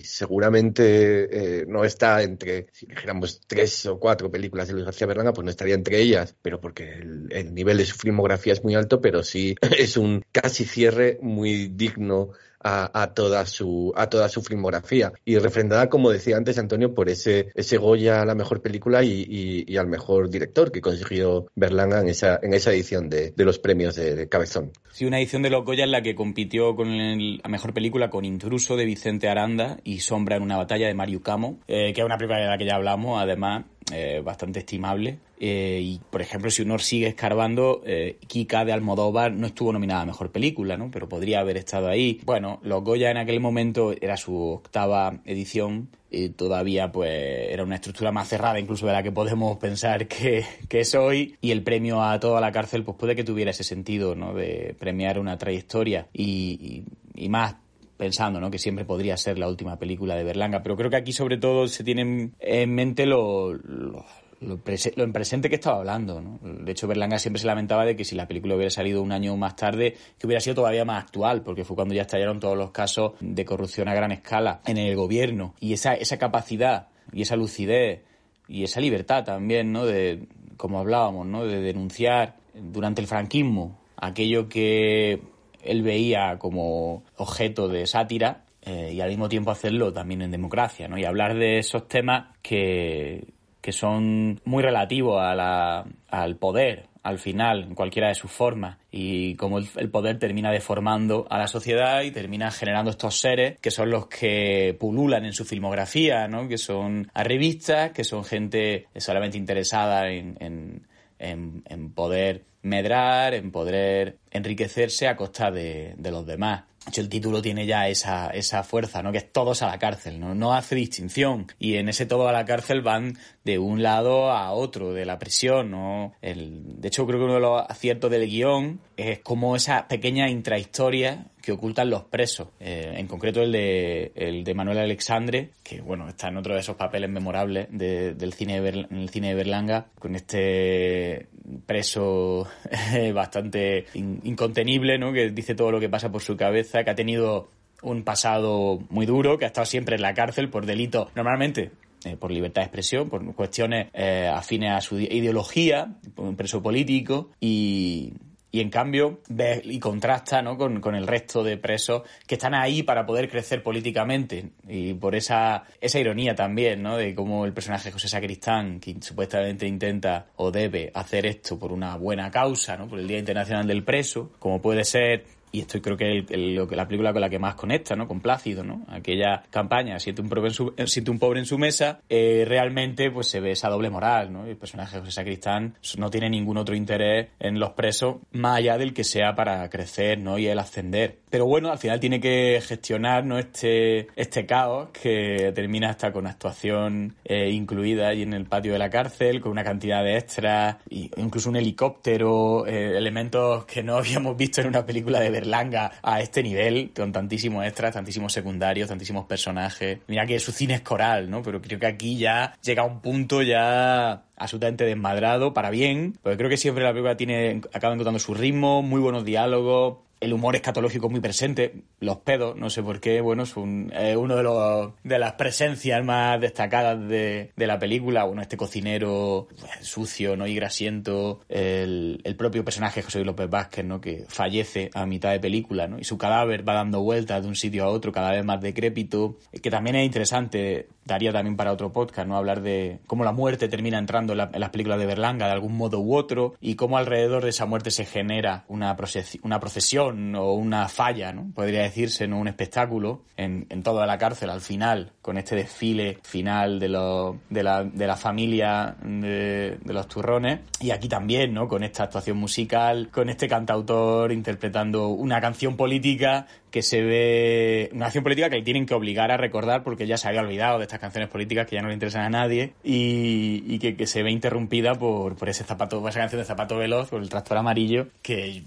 seguramente eh, no está entre, si dijéramos tres o cuatro películas de Luis García Berlanga, pues no estaría entre ellas, pero porque el nivel de su filmografía es muy alto, pero sí <laughs> es un casi cierre muy digno a, toda su a toda su filmografía. Y refrendada como decía antes Antonio por ese ese Goya a la mejor película y, al mejor director que consiguió Berlanga en esa en esa edición de, los premios de, Cabezón. Sí una edición de los Goya en la que compitió con la mejor película con Intruso de Vicente Aranda y Sombra en una batalla de Mario Camo eh, que es una película de la que ya hablamos además eh, bastante estimable. Eh, y, por ejemplo, si uno sigue escarbando, eh, Kika de Almodóvar no estuvo nominada a Mejor Película, ¿no? Pero podría haber estado ahí. Bueno, Los Goya en aquel momento era su octava edición y todavía pues era una estructura más cerrada incluso de la que podemos pensar que, es hoy y el premio a toda la cárcel pues puede que tuviera ese sentido, ¿no? De premiar una trayectoria y, y más pensando ¿no? que siempre podría ser la última película de Berlanga, pero creo que aquí sobre todo se tiene en mente lo, lo, en presente que estaba hablando. ¿no? De hecho, Berlanga siempre se lamentaba de que si la película hubiera salido un año más tarde, que hubiera sido todavía más actual, porque fue cuando ya estallaron todos los casos de corrupción a gran escala en el gobierno. Y esa, esa capacidad y esa lucidez y esa libertad también, ¿no? De, como hablábamos, ¿no? De denunciar durante el franquismo aquello que él veía como objeto de sátira eh, y al mismo tiempo hacerlo también en democracia, ¿no? Y hablar de esos temas que, que son muy relativos a la, al poder, al final, en cualquiera de sus formas, y cómo el, poder termina deformando a la sociedad y termina generando estos seres que son los que pululan en su filmografía, ¿no? Que son a revistas, que son gente solamente interesada en, en, en poder medrar, en poder enriquecerse a costa de, los demás. De hecho, el título tiene ya esa, esa fuerza, ¿no? Que es todos a la cárcel, ¿no? No hace distinción. Y en ese todo a la cárcel van de un lado a otro, de la prisión, ¿no? El, de hecho, creo que uno de los aciertos del guion es como esa pequeña intrahistoria que ocultan los presos. Eh, en concreto el de, el de Manuel Alexandre, que bueno, está en otro de esos papeles memorables del cine en el cine de Berlanga, con este preso <laughs> bastante incontenible, ¿no? Que dice todo lo que pasa por su cabeza, que ha tenido un pasado muy duro, que ha estado siempre en la cárcel por delitos, normalmente eh, por libertad de expresión, por cuestiones eh, afines a su ideología, un preso político, y, y en cambio ves y contrasta ¿no? con, con, el resto de presos que están ahí para poder crecer políticamente y por esa, esa ironía también ¿no? de cómo el personaje José Sacristán que supuestamente intenta o debe hacer esto por una buena causa ¿no? por el Día Internacional del Preso como puede ser y esto creo que es la película con la que más conecta, ¿no? Con Plácido, ¿no? Aquella campaña, siente un pobre en su, eh, un pobre en su mesa, eh, realmente pues se ve esa doble moral, ¿no? El personaje de José Sacristán no tiene ningún otro interés en los presos más allá del que sea para crecer, ¿no? Y el ascender. Pero bueno, al final tiene que gestionar, ¿no? Este, este caos que termina hasta con actuación eh, incluida allí en el patio de la cárcel, con una cantidad de extras, incluso un helicóptero, elementos que no <laughs> habíamos visto en una película de Berlanga a este nivel, con tantísimos extras, tantísimos secundarios, tantísimos personajes. Mira que su cine es coral, ¿no? Pero creo que aquí ya llega a un punto ya absolutamente desmadrado para bien, porque creo que siempre la película tiene acaba encontrando su ritmo, muy buenos diálogos, el humor escatológico muy presente, los pedos, no sé por qué, bueno, es un, uno de, los, de las presencias más destacadas de, de la película, bueno, este cocinero pues, sucio, ¿no? Y grasiento, el, el, propio personaje José López Vázquez, ¿no? Que fallece a mitad de película, ¿no? Y su cadáver va dando vueltas de un sitio a otro, cada vez más decrépito, que también es interesante, daría también para otro podcast, ¿no? Hablar de cómo la muerte termina entrando en, las películas de Berlanga de algún modo u otro, y cómo alrededor de esa muerte se genera una, una procesión o una falla, ¿no? podría decirse, ¿no? un espectáculo en, en toda la cárcel al final, con este desfile final de, lo, de, la, de la familia de, de, los turrones. Y aquí también, ¿no? con esta actuación musical, con este cantautor interpretando una canción política que se ve una acción política que le tienen que obligar a recordar porque ya se había olvidado de estas canciones políticas que ya no le interesan a nadie y, que, que, se ve interrumpida por, por ese zapato, esa canción de zapato veloz, por el tractor amarillo, que,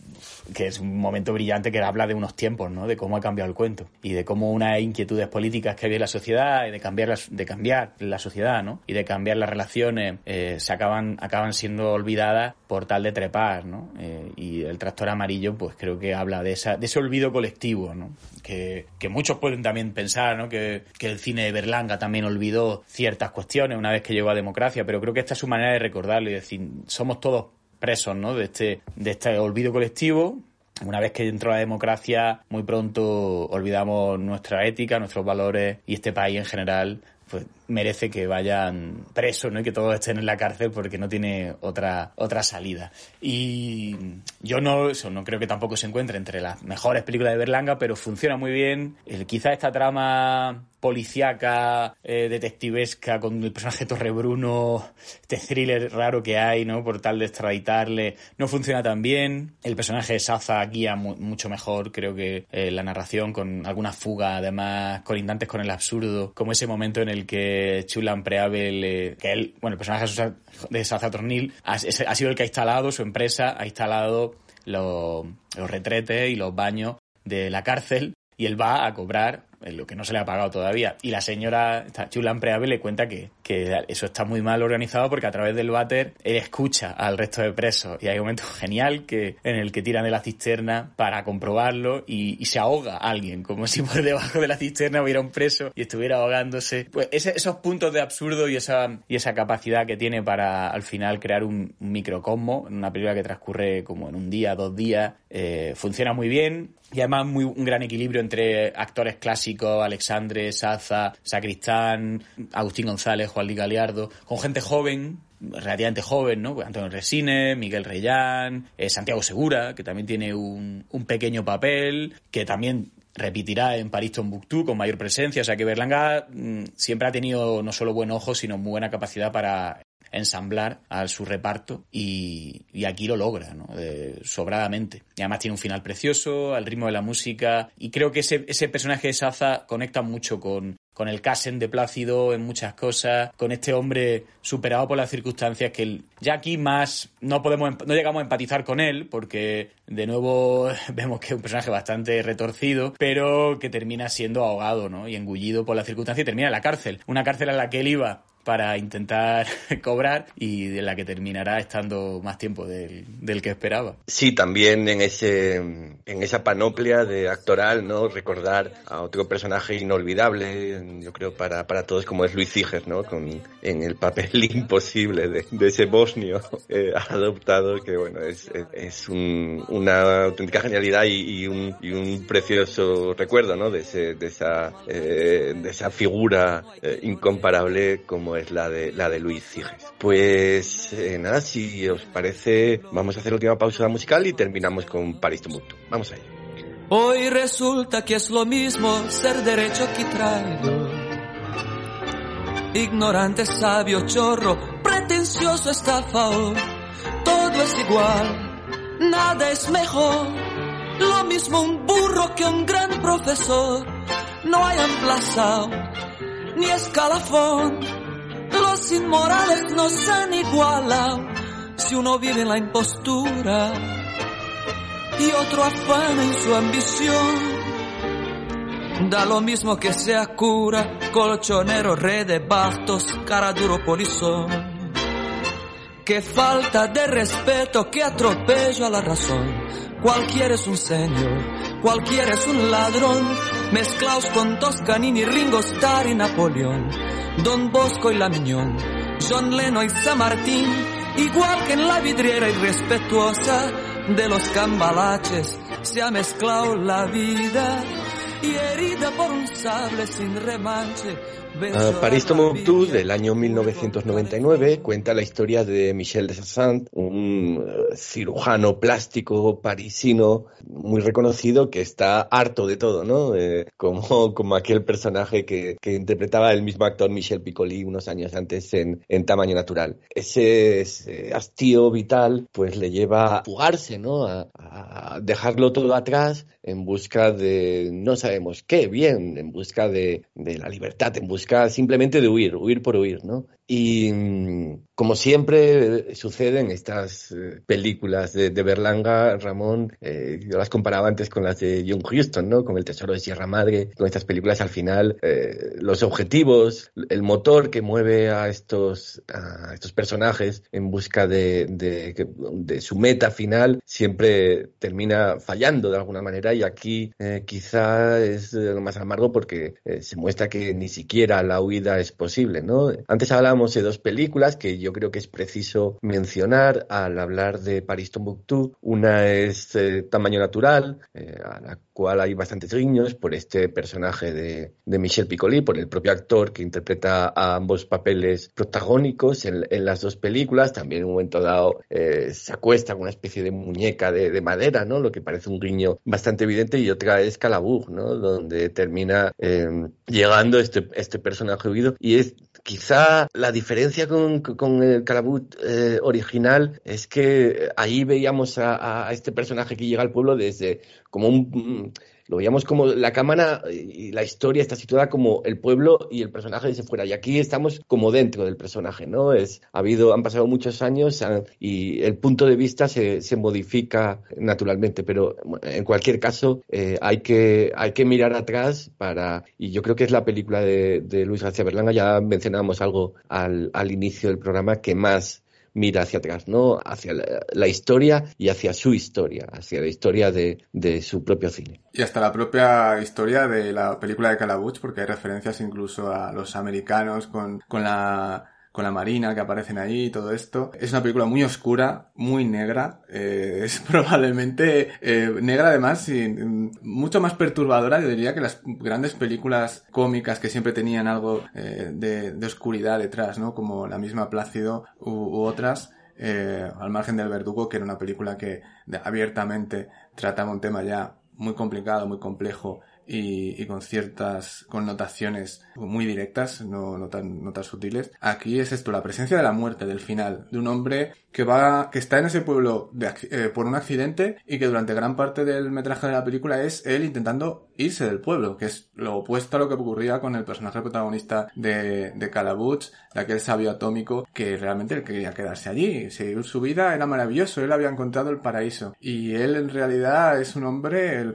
que es un momento brillante que habla de unos tiempos, ¿no? De cómo ha cambiado el cuento y de cómo unas inquietudes políticas que había en la sociedad y de cambiar la, de cambiar la sociedad, ¿no? Y de cambiar las relaciones eh, se acaban, acaban siendo olvidadas por tal de trepar, ¿no? Eh, y el tractor amarillo, pues creo que habla de, esa, de ese olvido colectivo, Que, muchos pueden también pensar. Que, el cine de Berlanga también olvidó ciertas cuestiones una vez que llegó a democracia, pero creo que esta es su manera de recordarlo y decir, somos todos presos. De este, de este olvido colectivo una vez que entró la democracia, muy pronto olvidamos nuestra ética, nuestros valores y este país en general pues merece que vayan presos ¿no? y que todos estén en la cárcel porque no tiene otra, otra salida. Y yo no, eso, no creo que tampoco se encuentre entre las mejores películas de Berlanga, pero funciona muy bien. El, quizá esta trama policíaca, eh, detectivesca, con el personaje Torre Bruno, este thriller raro que hay, ¿no? Por tal de extraditarle, no funciona tan bien. El personaje de Saza guía mucho mejor, creo que eh, la narración, con alguna fuga, además, colindantes con el absurdo, como ese momento en el que Chulan Preable, que él, bueno, el personaje de Saza Tornil ha, ha, sido el que ha instalado, su empresa ha instalado los, los retretes y los baños de la cárcel y él va a cobrar lo que no se le ha pagado todavía. Y la señora Chulan Preave le cuenta que, que eso está muy mal organizado porque a través del váter él escucha al resto de presos y hay un momento <laughs> genial que, en el que tiran de la cisterna para comprobarlo y, se ahoga alguien, como si por debajo de la cisterna hubiera un preso y estuviera ahogándose. Pues esos puntos de absurdo y esa, y esa capacidad que tiene para al final crear un, microcosmo en una película que transcurre como en un día, dos días, eh, funciona muy bien y además muy, un gran equilibrio entre actores clásicos, Alexandre, Saza, Sacristán, Agustín González, Juan Luis Galeardo, con gente joven, relativamente joven, ¿no? Antonio Resines, Miguel Reyán, eh, Santiago Segura, que también tiene un, un pequeño papel, que también repetirá en París Tombuctú con mayor presencia, o sea que Berlanga mm, siempre ha tenido no solo buen ojo, sino muy buena capacidad para ensamblar a su reparto y, aquí lo logra, ¿no? sobradamente. Y además tiene un final precioso, al ritmo de la música y creo que ese, ese personaje de Saza conecta mucho con, con el Casen de Plácido en muchas cosas, con este hombre superado por las circunstancias que ya aquí más no podemos no llegamos a empatizar con él porque de nuevo <laughs> vemos que es un personaje bastante retorcido, pero que termina siendo ahogado, ¿no? y engullido por las circunstancias y termina en la cárcel, una cárcel a la que él iba para intentar <laughs> cobrar y de la que terminará estando más tiempo del, del, que esperaba. Sí, también en ese en esa panoplia de actoral, ¿no? Recordar a otro personaje inolvidable, yo creo para, para todos como es Luis Ciges, ¿no? Con, en el papel <laughs> imposible de, de ese bosnio eh, adoptado que bueno, es, es un, una auténtica genialidad y, y, un, y, un, precioso recuerdo, ¿no? De, ese, de esa eh, de esa figura eh, incomparable como es la de, la de Luis Ciges. Pues eh, nada, si os parece, vamos a hacer la última pausa musical y terminamos con París Tumulto. Vamos allá. Hoy resulta que es lo mismo ser derecho que traigo. Ignorante, sabio, chorro, pretencioso, estafador. Todo es igual, nada es mejor. Lo mismo un burro que un gran profesor. No hay emplazado ni escalafón los inmorales nos han igualado si uno vive en la impostura y otro afana en su ambición. Da lo mismo que sea cura, colchonero, rey de bastos, cara duro polizón. Qué falta de respeto, que atropello a la razón. Cualquiera es un señor, cualquiera es un ladrón, mezclaos con Toscanini, Ringo Starr y Napoleón. Don Bosco y la Miñón, John Leno y San Martín, igual que en la vidriera irrespetuosa de los cambalaches, se ha mezclado la vida y herida por un sable sin remanche. Uh, París Tomoutou del año 1999 cuenta la historia de Michel de Sassant, un uh, cirujano plástico parisino muy reconocido que está harto de todo, ¿no? Eh, como, aquel personaje que, interpretaba el mismo actor Michel Piccoli unos años antes en, en Tamaño Natural. Ese, ese, hastío vital pues le lleva a fugarse, ¿no? A, a dejarlo todo atrás en busca de no sabemos qué, bien, en busca de, de la libertad, en busca simplemente de huir, huir por huir, ¿no? Y mm, como siempre sucede en estas eh, películas de, de Berlanga, Ramón, eh, yo las comparaba antes con las de John Huston, ¿no? Con El Tesoro de Sierra Madre, con estas películas al final, eh, los objetivos, el motor que mueve a estos, a estos personajes en busca de, de, de su meta final siempre termina fallando de alguna manera y aquí eh, quizá es lo más amargo porque eh, se muestra que ni siquiera la huida es posible, ¿no? Antes hablábamos de dos películas que yo creo que es preciso mencionar al hablar de París Tombuctú. Una es eh, Tamaño Natural, eh, a la cual hay bastantes guiños por este personaje de, de, Michel Piccoli, por el propio actor que interpreta a ambos papeles protagónicos en, las dos películas. También en un momento dado eh, se acuesta con una especie de muñeca de, de, madera, ¿no? Lo que parece un guiño bastante evidente. Y otra es Calabug, ¿no? Donde termina llegando este, este personaje huido. Y es quizá la diferencia con, con el Calabut eh, original es que ahí veíamos a, a, este personaje que llega al pueblo desde como un lo veíamos como la cámara y la historia está situada como el pueblo y el personaje desde fuera. Y aquí estamos como dentro del personaje, ¿no? Es, ha habido, han pasado muchos años y el punto de vista se, se modifica naturalmente, pero en cualquier caso eh, hay, que, hay que mirar atrás para, y yo creo que es la película de, de Luis García Berlanga, ya mencionábamos algo al, al inicio del programa, que más mira hacia atrás, ¿no? Hacia la, historia y hacia su historia, hacia la historia de, de, su propio cine. Y hasta la propia historia de la película de Calabuch, porque hay referencias incluso a los americanos con, con la con la marina que aparecen ahí y todo esto. Es una película muy oscura, muy negra. Eh, es <laughs> probablemente eh, negra además y mucho más perturbadora, yo diría, que las grandes películas cómicas que siempre tenían algo eh, de, de, oscuridad detrás, ¿no? Como la misma Plácido u, u otras. Al margen del verdugo, que era una película que abiertamente trataba un tema ya muy complicado, muy complejo y, y, con ciertas connotaciones muy directas, no, no, tan, no tan sutiles. Aquí es esto, la presencia de la muerte, del final, de un hombre que va, que está en ese pueblo eh, por un accidente y que durante gran parte del metraje de la película es él intentando irse del pueblo, que es lo opuesto a lo que ocurría con el personaje protagonista de, de Calabuch, de aquel sabio atómico que realmente él quería quedarse allí. Seguir su vida era maravilloso, él había encontrado el paraíso. Y él en realidad es un hombre, el,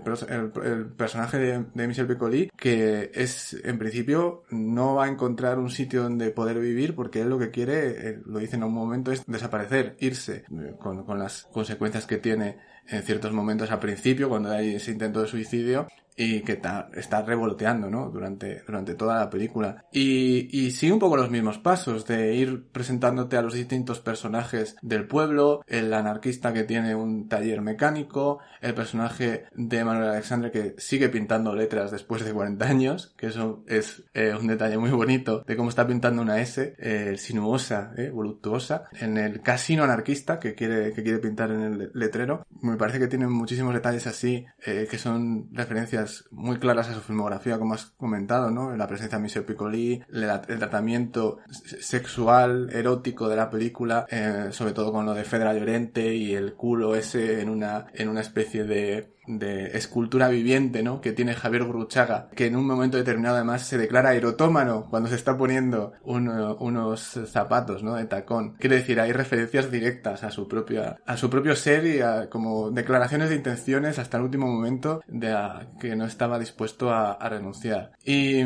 personaje de, Michel Piccoli, que es, en principio, no va a encontrar un sitio donde poder vivir porque él lo que quiere, él lo dice en un momento, es desaparecer, irse, con, con las consecuencias que tiene en ciertos momentos al principio, cuando hay ese intento de suicidio, y que está, está revoloteando, ¿no? Durante, durante toda la película. Y, sigue un poco los mismos pasos de ir presentándote a los distintos personajes del pueblo, el anarquista que tiene un taller mecánico, el personaje de Manuel Alexandre que sigue pintando letras después de 40 años, que eso es eh, un detalle muy bonito de cómo está pintando una S, eh, sinuosa, eh, voluptuosa, en el casino anarquista que quiere, que quiere pintar en el letrero. Me parece que tiene muchísimos detalles así, que son referencias muy claras a su filmografía, como has comentado, ¿no? La presencia de Michel Piccoli, el, tratamiento sexual, erótico de la película, eh, sobre todo con lo de Fedra Llorente y el culo ese en una, en una especie de de escultura viviente, ¿no? Que tiene Javier Gruchaga, que en un momento determinado además se declara erotómano cuando se está poniendo un, unos zapatos, ¿no? De tacón. Quiere decir, hay referencias directas a su propia, a su propio ser y a, como declaraciones de intenciones hasta el último momento de que no estaba dispuesto a, a renunciar. Y,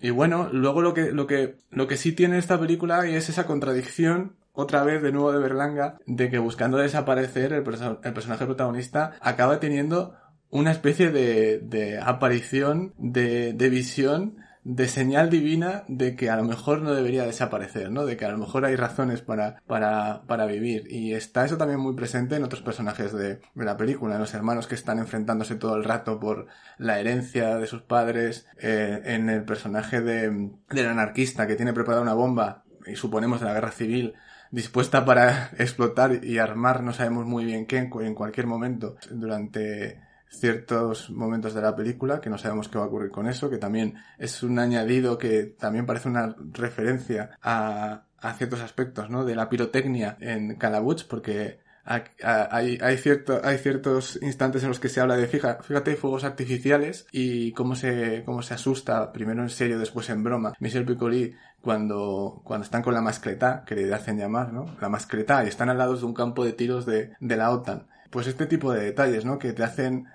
y bueno, luego lo que, lo que, lo que sí tiene esta película y es esa contradicción otra vez de nuevo de Berlanga, de que buscando desaparecer el, perso el personaje protagonista acaba teniendo una especie de, de aparición, de, de visión de señal divina de que a lo mejor no debería desaparecer, ¿no? De que a lo mejor hay razones para, para, para vivir. Y está eso también muy presente en otros personajes de, de la película, en los hermanos que están enfrentándose todo el rato por la herencia de sus padres, eh, en el personaje de, del anarquista que tiene preparada una bomba, y suponemos de la guerra civil, dispuesta para explotar y armar no sabemos muy bien qué en, cu- en cualquier momento durante ciertos momentos de la película que no sabemos qué va a ocurrir con eso que también es un añadido que también parece una referencia a, a ciertos aspectos ¿no? de la pirotecnia en Calabuch porque hay, hay, cierto, hay ciertos instantes en los que se habla de fija, fíjate fuegos artificiales y cómo se, cómo se asusta primero en serio después en broma Michel Piccoli cuando, cuando están con la mascleta que le hacen llamar ¿no? la mascleta y están al lado de un campo de tiros de, de la OTAN pues este tipo de detalles, ¿no? Que te hacen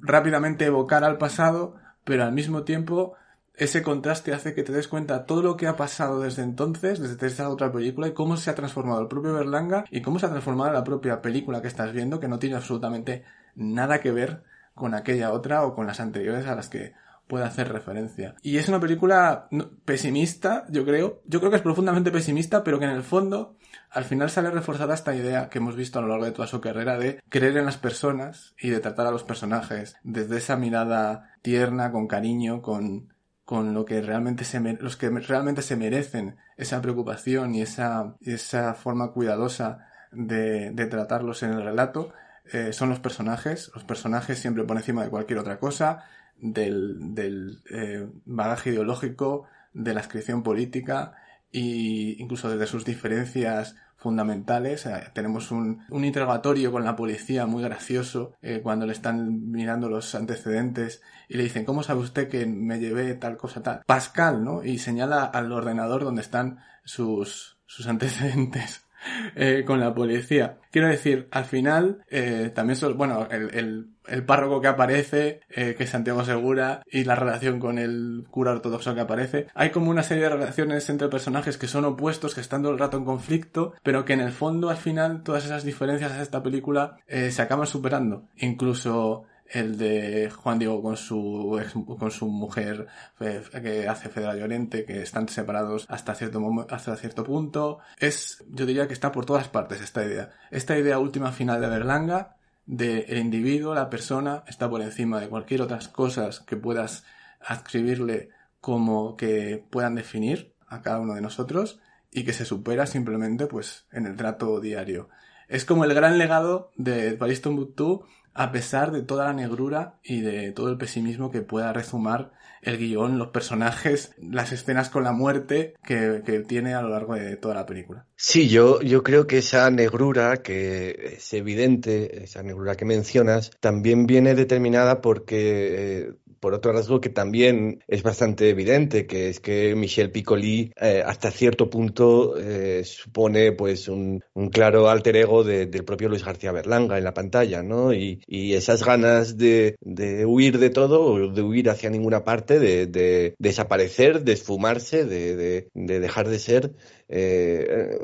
rápidamente evocar al pasado, pero al mismo tiempo ese contraste hace que te des cuenta todo lo que ha pasado desde entonces, desde esa otra película, y cómo se ha transformado el propio Berlanga y cómo se ha transformado la propia película que estás viendo, que no tiene absolutamente nada que ver con aquella otra o con las anteriores a las que puede hacer referencia. Y es una película pesimista, yo creo. Yo creo que es profundamente pesimista, pero que en el fondo al final sale reforzada esta idea que hemos visto a lo largo de toda su carrera de creer en las personas y de tratar a los personajes desde esa mirada tierna, con cariño, con, con lo que realmente se los que realmente se merecen esa preocupación y esa, esa forma cuidadosa de, de tratarlos en el relato eh, son los personajes, los personajes siempre por encima de cualquier otra cosa, del, del eh, bagaje ideológico, de la inscripción política y incluso desde sus diferencias fundamentales. Eh, tenemos un, un interrogatorio con la policía muy gracioso eh, cuando le están mirando los antecedentes y le dicen, ¿cómo sabe usted que me llevé tal cosa tal? Pascal, ¿no? Y señala al ordenador donde están sus, sus antecedentes. <laughs> eh, con la policía. Quiero decir, al final, eh, también son, bueno, el, el, el párroco que aparece, eh, que Santiago Segura, y la relación con el cura ortodoxo que aparece. Hay como una serie de relaciones entre personajes que son opuestos, que están todo el rato en conflicto, pero que en el fondo, al final, todas esas diferencias de esta película eh, se acaban superando. Incluso el de Juan Diego con su con su mujer eh, que hace Fedra Llorente, que están separados hasta cierto hasta cierto punto. Es, yo diría que está por todas partes esta idea. Esta idea última final de Berlanga, de el individuo, la persona, está por encima de cualquier otras cosas que puedas adscribirle como que puedan definir a cada uno de nosotros y que se supera simplemente pues en el trato diario. Es como el gran legado de Paris Tombuctú a pesar de toda la negrura y de todo el pesimismo que pueda rezumar el guion, los personajes, las escenas con la muerte que, que tiene a lo largo de toda la película. Sí, yo, yo creo que esa negrura que es evidente, esa negrura que mencionas, también viene determinada porque, eh, por otro rasgo que también es bastante evidente, que es que Michel Piccoli eh, hasta cierto punto eh, supone pues un, claro alter ego de- del propio Luis García Berlanga en la pantalla, ¿no? Y, y esas ganas de, de huir de todo, de huir hacia ninguna parte, de, de desaparecer, de esfumarse, de dejar de ser, eh,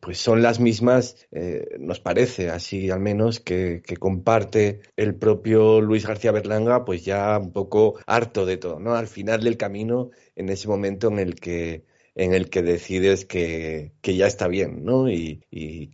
pues son las mismas, eh, nos parece así al menos, que, comparte el propio Luis García Berlanga, pues ya un poco harto de todo, ¿no? Al final del camino, en ese momento en el que en el que decides que, que ya está bien, ¿no? Y,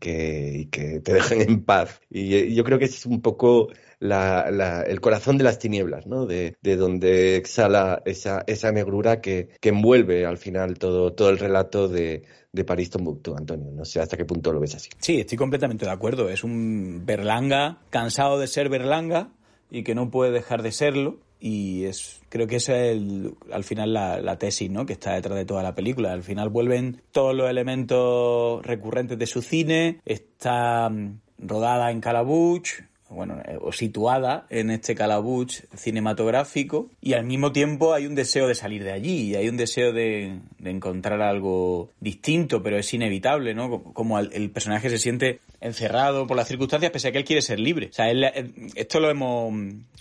que, que te dejen en paz. Y, eh, yo creo que es un poco la, el corazón de las tinieblas, ¿no? De, de donde exhala esa, esa negrura que, que envuelve al final todo, todo el relato de, de París Tombuctú, Antonio. No sé hasta qué punto lo ves así. Sí, estoy completamente de acuerdo. Es un Berlanga cansado de ser Berlanga y que no puede dejar de serlo. Y es, creo que esa es el- al final la, la tesis ¿no? que está detrás de toda la película. Al final vuelven todos los elementos recurrentes de su cine. Está mm, rodada en Calabuch, bueno, eh, o situada en este calabuch cinematográfico y al mismo tiempo hay un deseo de salir de allí y hay un deseo de, encontrar algo distinto, pero es inevitable, ¿no? Como- el, personaje se siente encerrado por las circunstancias pese a que él quiere ser libre. Eh, esto lo hemos,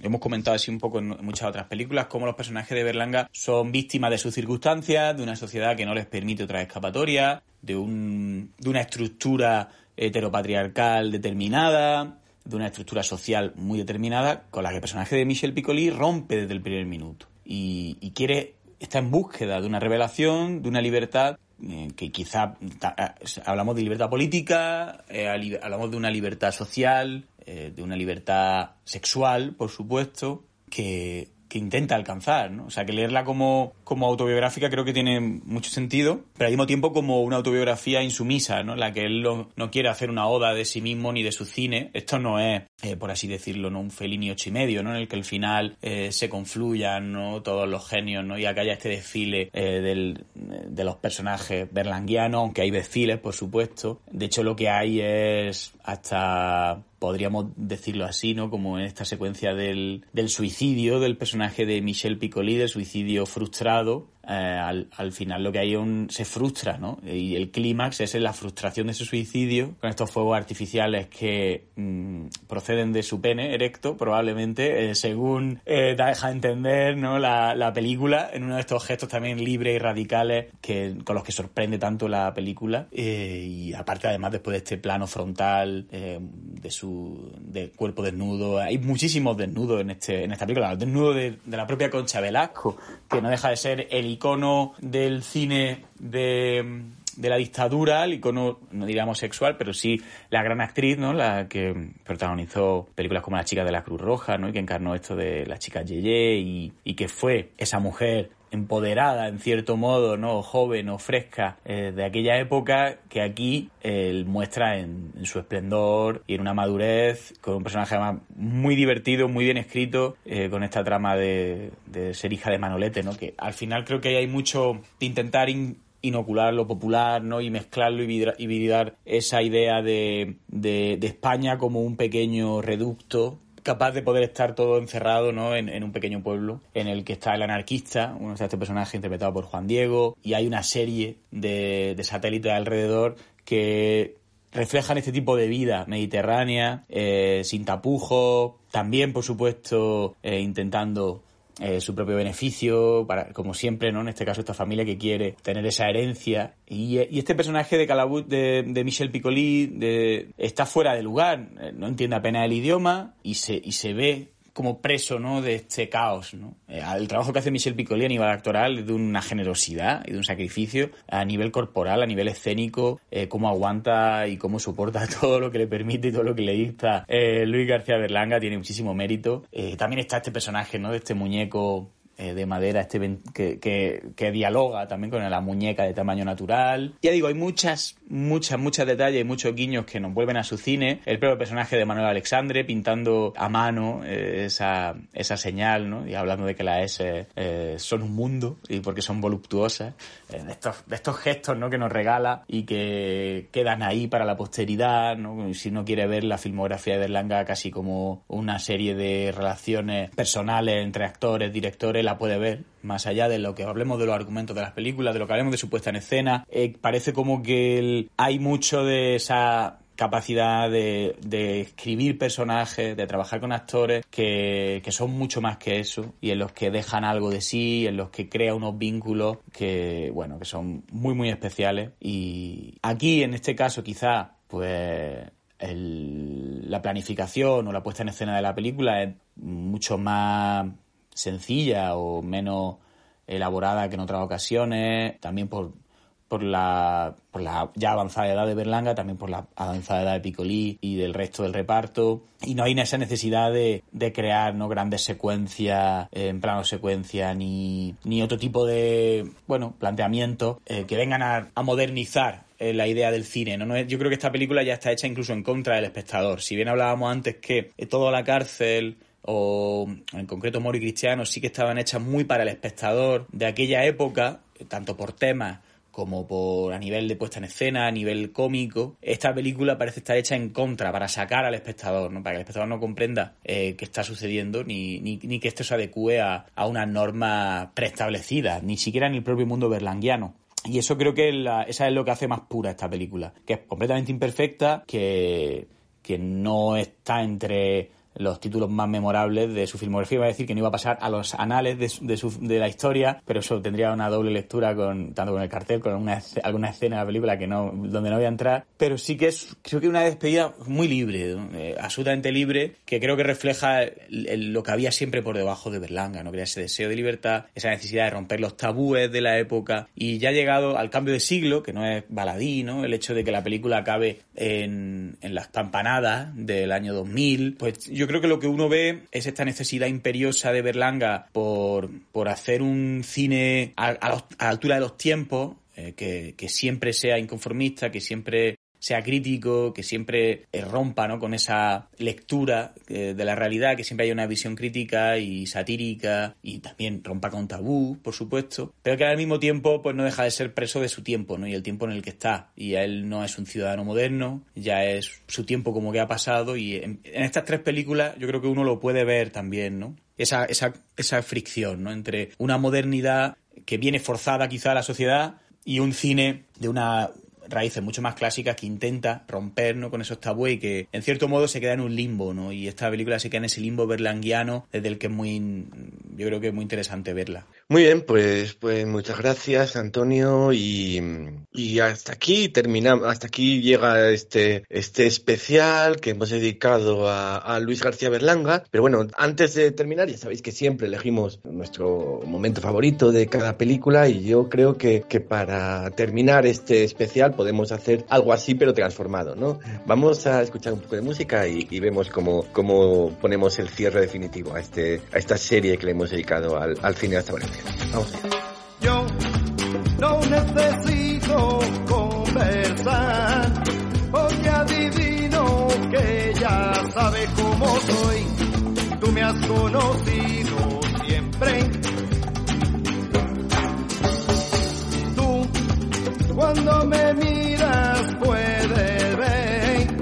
hemos comentado así un poco en muchas otras películas, como los personajes de Berlanga son víctimas de sus circunstancias, de una sociedad que no les permite otra escapatoria, de, un, de una estructura heteropatriarcal determinada, de una estructura social muy determinada con la que el personaje de Michel Piccoli rompe desde el primer minuto y, y quiere está en búsqueda de una revelación, de una libertad eh, que quizá hablamos de libertad política, hablamos de una libertad social, de una libertad sexual, por supuesto, que que intenta alcanzar, ¿no? O sea, que leerla como, como autobiográfica creo que tiene mucho sentido, pero al mismo tiempo como una autobiografía insumisa, ¿no? La que él no, quiere hacer una oda de sí mismo ni de su cine. Esto no es, eh, por así decirlo, ¿no? Un Fellini ocho y medio, ¿no? En el que al final eh, se confluyan, ¿no? Todos los genios, ¿no? Y acá haya este desfile eh, de los personajes berlanguianos, aunque hay desfiles, por supuesto. De hecho, lo que hay es hasta podríamos decirlo así, ¿no? Como en esta secuencia del, del suicidio del personaje de Michel Piccoli, del suicidio frustrado, eh, al, al, final lo que hay un, se frustra, ¿no? Y el clímax es la frustración de ese suicidio con estos fuegos artificiales que mm, proceden de su pene erecto, probablemente, eh, según eh, deja entender, ¿no? La, la, película, en uno de estos gestos también libres y radicales que, con los que sorprende tanto la película. y aparte, además, después de este plano frontal de su de cuerpo desnudo, hay muchísimos desnudos en, este, en esta película. El desnudo de, de la propia Concha Velasco, que no deja de ser el icono del cine de, de la dictadura, el icono, no diríamos sexual, pero sí la gran actriz, ¿no? La que protagonizó películas como La chica de la Cruz Roja, ¿no? Y que encarnó esto de la chica Yeye y, y que fue esa mujer empoderada en cierto modo, ¿no? joven o fresca eh, de aquella época que aquí él muestra en, su esplendor y en una madurez con un personaje además muy divertido, muy bien escrito, eh, con esta trama de, ser hija de Manolete, ¿no? Que al final creo que hay mucho de intentar inocular lo popular, ¿no? Y mezclarlo y, vidar esa idea de, de, de España como un pequeño reducto capaz de poder estar todo encerrado ¿no? en, un pequeño pueblo en el que está el anarquista, uno de este personaje interpretado por Juan Diego, y hay una serie de, satélites alrededor que reflejan este tipo de vida mediterránea, eh, sin tapujos, también por supuesto eh, intentando eh, su propio beneficio, para, como siempre, ¿no? En este caso, esta familia que quiere tener esa herencia. Y, este personaje de Calabut, de, Michel Piccoli, está fuera de lugar, eh, no entiende apenas el idioma y se, y se ve como preso ¿no? de este caos. ¿no? Eh, el trabajo que hace Michel Piccoli a nivel actoral es de una generosidad y de un sacrificio a nivel corporal, a nivel escénico, eh, cómo aguanta y cómo soporta <laughs> todo lo que le permite y todo lo que le dicta eh, Luis García Berlanga, tiene muchísimo mérito. también está este personaje ¿no? de este muñeco eh, de madera este que, que, dialoga también con la muñeca de tamaño natural. Ya digo, hay muchas, muchas, muchos detalles y muchos guiños que nos vuelven a su cine. El propio personaje de Manuel Alexandre pintando a mano eh, esa, esa señal, ¿no? Y hablando de que las S eh, son un mundo y porque son voluptuosas. de, estos, estos gestos, ¿no? Que nos regala y que quedan ahí para la posteridad, ¿no? Si uno quiere ver la filmografía de Berlanga casi como una serie de relaciones personales entre actores, directores, puede ver, más allá de lo que hablemos de los argumentos de las películas, de lo que hablemos de su puesta en escena, eh, parece como que hay mucho de esa capacidad de, escribir personajes, de trabajar con actores que, son mucho más que eso y en los que dejan algo de sí, en los que crea unos vínculos que, bueno, que son muy, muy especiales. Y aquí, en este caso, quizá, pues la planificación o la puesta en escena de la película es mucho más sencilla o menos elaborada que en otras ocasiones, también por, por, la, por la ya avanzada edad de Berlanga, también por la avanzada edad de Piccoli y del resto del reparto. Y no hay esa necesidad de, de crear ¿no? grandes secuencias, en plano secuencia, ni, ni otro tipo de bueno planteamientos eh, que vengan a, a modernizar eh, la idea del cine. ¿no? yo creo que esta película ya está hecha incluso en contra del espectador. Si bien hablábamos antes que toda la cárcel o en concreto Mori Cristiano sí que estaban hechas muy para el espectador de aquella época, tanto por temas como por a nivel de puesta en escena, a nivel cómico, esta película parece estar hecha en contra, para sacar al espectador, ¿no? para que el espectador no comprenda eh, qué está sucediendo, ni, ni, que esto se adecue a, a unas normas preestablecidas, ni siquiera en el propio mundo berlanguiano. Y eso creo que esa es lo que hace más pura esta película, que es completamente imperfecta, que, que no está entre los títulos más memorables de su filmografía. Iba a decir que no iba a pasar a los anales de, su, de, la historia, pero eso tendría una doble lectura con tanto con el cartel, con alguna, alguna escena de la película que no, donde no voy a entrar. Pero sí que es, creo que una despedida muy libre, eh, absolutamente libre, que creo que refleja lo que había siempre por debajo de Berlanga, ¿no? ese deseo de libertad, esa necesidad de romper los tabúes de la época. Y ya ha llegado al cambio de siglo, que no es baladí, ¿no? El hecho de que la película acabe en, en las campanadas del año 2000, pues creo que lo que uno ve es esta necesidad imperiosa de Berlanga por, por hacer un cine a, a, la altura de los tiempos, eh, que, que, siempre sea inconformista, que siempre sea crítico, que siempre eh, rompa ¿no? con esa lectura eh, de la realidad, que siempre haya una visión crítica y satírica y también rompa con tabú, por supuesto, pero que al mismo tiempo pues no deja de ser preso de su tiempo ¿no? y el tiempo en el que está. Y él no es un ciudadano moderno, ya es su tiempo como que ha pasado y en, en estas tres películas yo creo que uno lo puede ver también, ¿no? Esa, esa, esa fricción ¿no? entre una modernidad que viene forzada quizá a la sociedad y un cine de una raíces mucho más clásicas que intenta romper ¿no? con esos tabúes y que en cierto modo se queda en un limbo, ¿no? Y esta película se queda en ese limbo berlanguiano desde el que es muy, yo creo que es muy interesante verla. Muy bien, pues, pues muchas gracias Antonio y, y hasta aquí terminamos, hasta aquí llega este, este especial que hemos dedicado a, Luis García Berlanga, pero bueno, antes de terminar ya sabéis que siempre elegimos nuestro momento favorito de cada película y yo creo que, que para terminar este especial podemos hacer algo así pero transformado, ¿no? Vamos a escuchar un poco de música y, y vemos cómo, cómo ponemos el cierre definitivo a, este, a esta serie que le hemos dedicado al, al cine hasta Valencia. Yo no necesito conversar porque adivino que ya sabe cómo soy. Tú me has conocido siempre. Tú cuando me miras puedes ver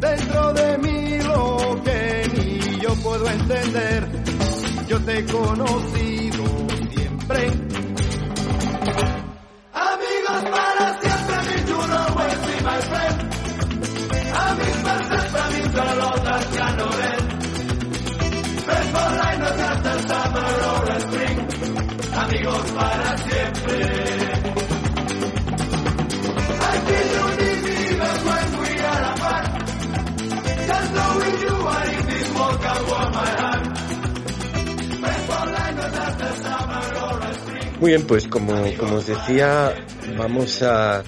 dentro de mí lo que ni yo puedo entender. Yo te he conocido siempre. Amigos para siempre, mi know will be my friend. Amigos para siempre, mi solo ya no ven. Friends for life, no summer or spring. Amigos para siempre. I feel you need me even when we are apart. Just knowing you are in this my heart. Muy bien, pues como, como os decía, vamos a,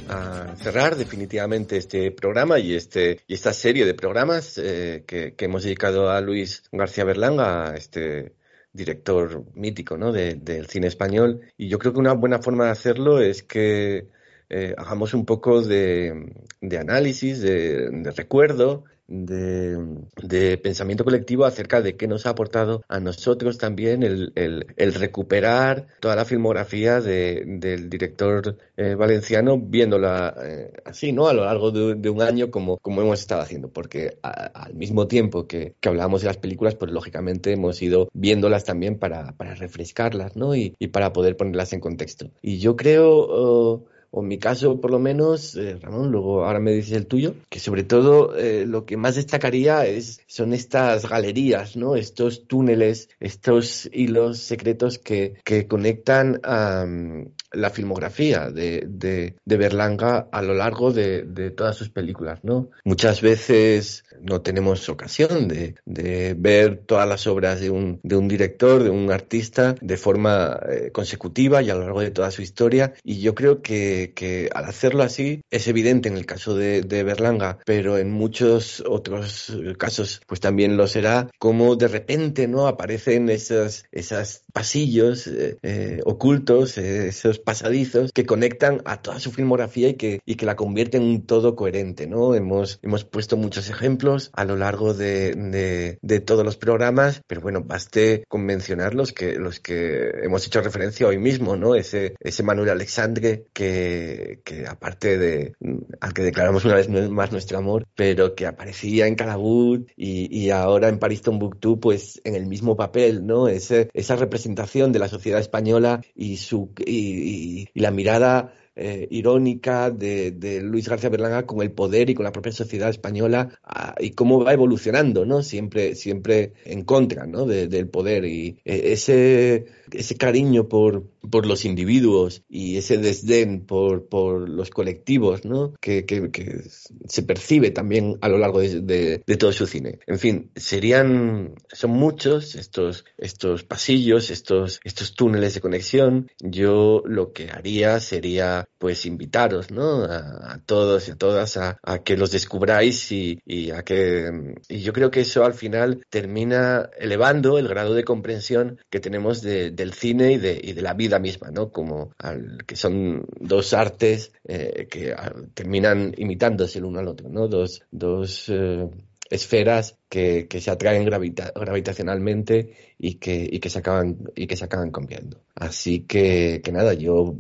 cerrar definitivamente este programa y, este, y esta serie de programas eh, que, hemos dedicado a Luis García Berlanga, este director mítico ¿no? de, del cine español. Y yo creo que una buena forma de hacerlo es que eh, hagamos un poco de, análisis, de recuerdo de, pensamiento colectivo acerca de qué nos ha aportado a nosotros también el, recuperar toda la filmografía de, del director eh, valenciano viéndola eh, así, ¿no? A lo largo de, un año como, hemos estado haciendo, porque al mismo tiempo que, que hablábamos de las películas, pues lógicamente hemos ido viéndolas también para, refrescarlas, ¿no? Y, para poder ponerlas en contexto. Y yo creo... Uh, o en mi caso por lo menos, eh, Ramón, luego ahora me dices el tuyo, que sobre todo eh, lo que más destacaría es, son estas galerías, ¿no? Estos túneles, estos hilos secretos que, que conectan a um, la filmografía de, de, de, Berlanga a lo largo de, de, todas sus películas, ¿no? Muchas veces no tenemos ocasión de, ver todas las obras de un, de un director, de un artista, de forma eh, consecutiva y a lo largo de toda su historia, y yo creo que que, al hacerlo así es evidente en el caso de, de, Berlanga, pero en muchos otros casos pues también lo será, como de repente no aparecen esos, esos pasillos eh, eh, ocultos, eh, esos pasadizos que conectan a toda su filmografía y que, y que la convierten en un todo coherente, ¿no? Hemos, hemos puesto muchos ejemplos a lo largo de, de, de todos los programas, pero bueno, baste con mencionar los que, los que hemos hecho referencia hoy mismo, ¿no? Ese, ese Manuel Alexandre que, que aparte de, al que declaramos una vez más nuestro amor, pero que aparecía en Calabut y, y ahora en París Tombuctú, pues en el mismo papel, ¿no? Ese, esa representación de la sociedad española y su, y, y, y la mirada eh, irónica de, de, Luis García Berlanga con el poder y con la propia sociedad española ah, y cómo va evolucionando, ¿no? Siempre, siempre en contra, ¿no? del poder y eh, ese, ese cariño por, por los individuos y ese desdén por, por los colectivos, ¿no? Que, que, se percibe también a lo largo de, de, todo su cine. En fin, serían, son muchos estos, estos pasillos, estos, estos túneles de conexión. Yo lo que haría sería, pues, invitaros, ¿no? A, a todos y a todas a, a que los descubráis y, y, a que, y yo creo que eso al final termina elevando el grado de comprensión que tenemos de, del cine y de, y de la vida misma, ¿no? Como al, que son dos artes eh, que terminan imitándose el uno al otro, ¿no? Dos, dos eh, esferas que, que, se atraen gravita, gravitacionalmente y que, y que se acaban y que se acaban cambiando. Así que, que nada, yo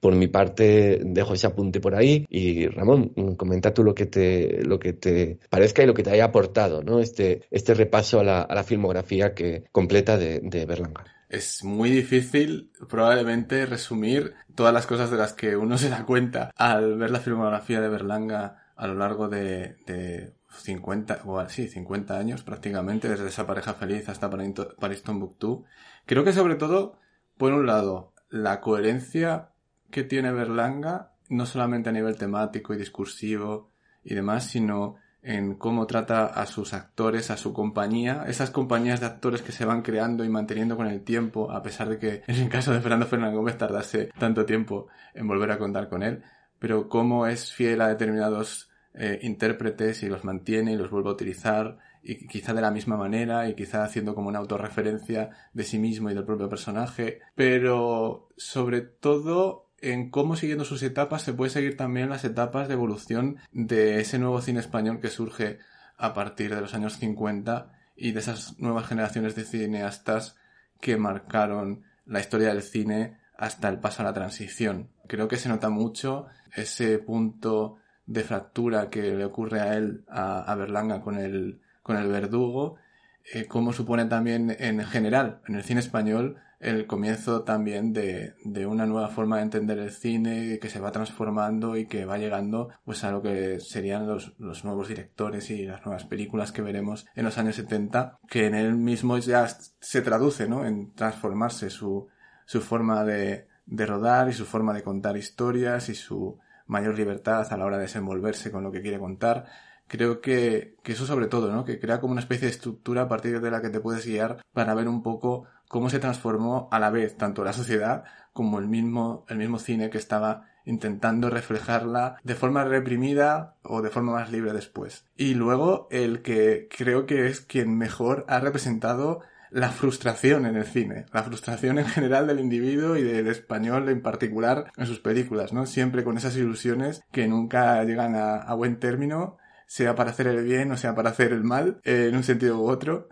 por mi parte dejo ese apunte por ahí y Ramón, comenta tú lo que te, lo que te parezca y lo que te haya aportado, ¿no? Este, este repaso a la, a la filmografía que completa de, de Berlanga es muy difícil probablemente resumir todas las cosas de las que uno se da cuenta al ver la filmografía de Berlanga a lo largo de, de 50, o sí, 50 años prácticamente, desde esa pareja feliz hasta Paris Tombuctú. Creo que sobre todo, por un lado, la coherencia que tiene Berlanga, no solamente a nivel temático y discursivo y demás, sino en cómo trata a sus actores, a su compañía, esas compañías de actores que se van creando y manteniendo con el tiempo, a pesar de que en el caso de Fernando Fernández Gómez tardase tanto tiempo en volver a contar con él, pero cómo es fiel a determinados eh, intérpretes y los mantiene y los vuelve a utilizar y quizá de la misma manera y quizá haciendo como una autorreferencia de sí mismo y del propio personaje, pero sobre todo en cómo siguiendo sus etapas se puede seguir también las etapas de evolución de ese nuevo cine español que surge a partir de los años 50 y de esas nuevas generaciones de cineastas que marcaron la historia del cine hasta el paso a la transición. Creo que se nota mucho ese punto de fractura que le ocurre a él, a, Berlanga con el, con el verdugo, eh, como supone también en general en el cine español el comienzo también de, de, una nueva forma de entender el cine que se va transformando y que va llegando pues a lo que serían los, los nuevos directores y las nuevas películas que veremos en los años 70 que en él mismo ya se traduce ¿no? en transformarse su, su forma de, de rodar y su forma de contar historias y su mayor libertad a la hora de desenvolverse con lo que quiere contar creo que, que eso sobre todo, ¿no? Que crea como una especie de estructura a partir de la que te puedes guiar para ver un poco cómo se transformó a la vez tanto la sociedad como el mismo, el mismo cine que estaba intentando reflejarla de forma reprimida o de forma más libre después. Y luego el que creo que es quien mejor ha representado la frustración en el cine, la frustración en general del individuo y del español en particular en sus películas, ¿no? Siempre con esas ilusiones que nunca llegan a, buen término sea para hacer el bien o sea para hacer el mal, eh, en un sentido u otro.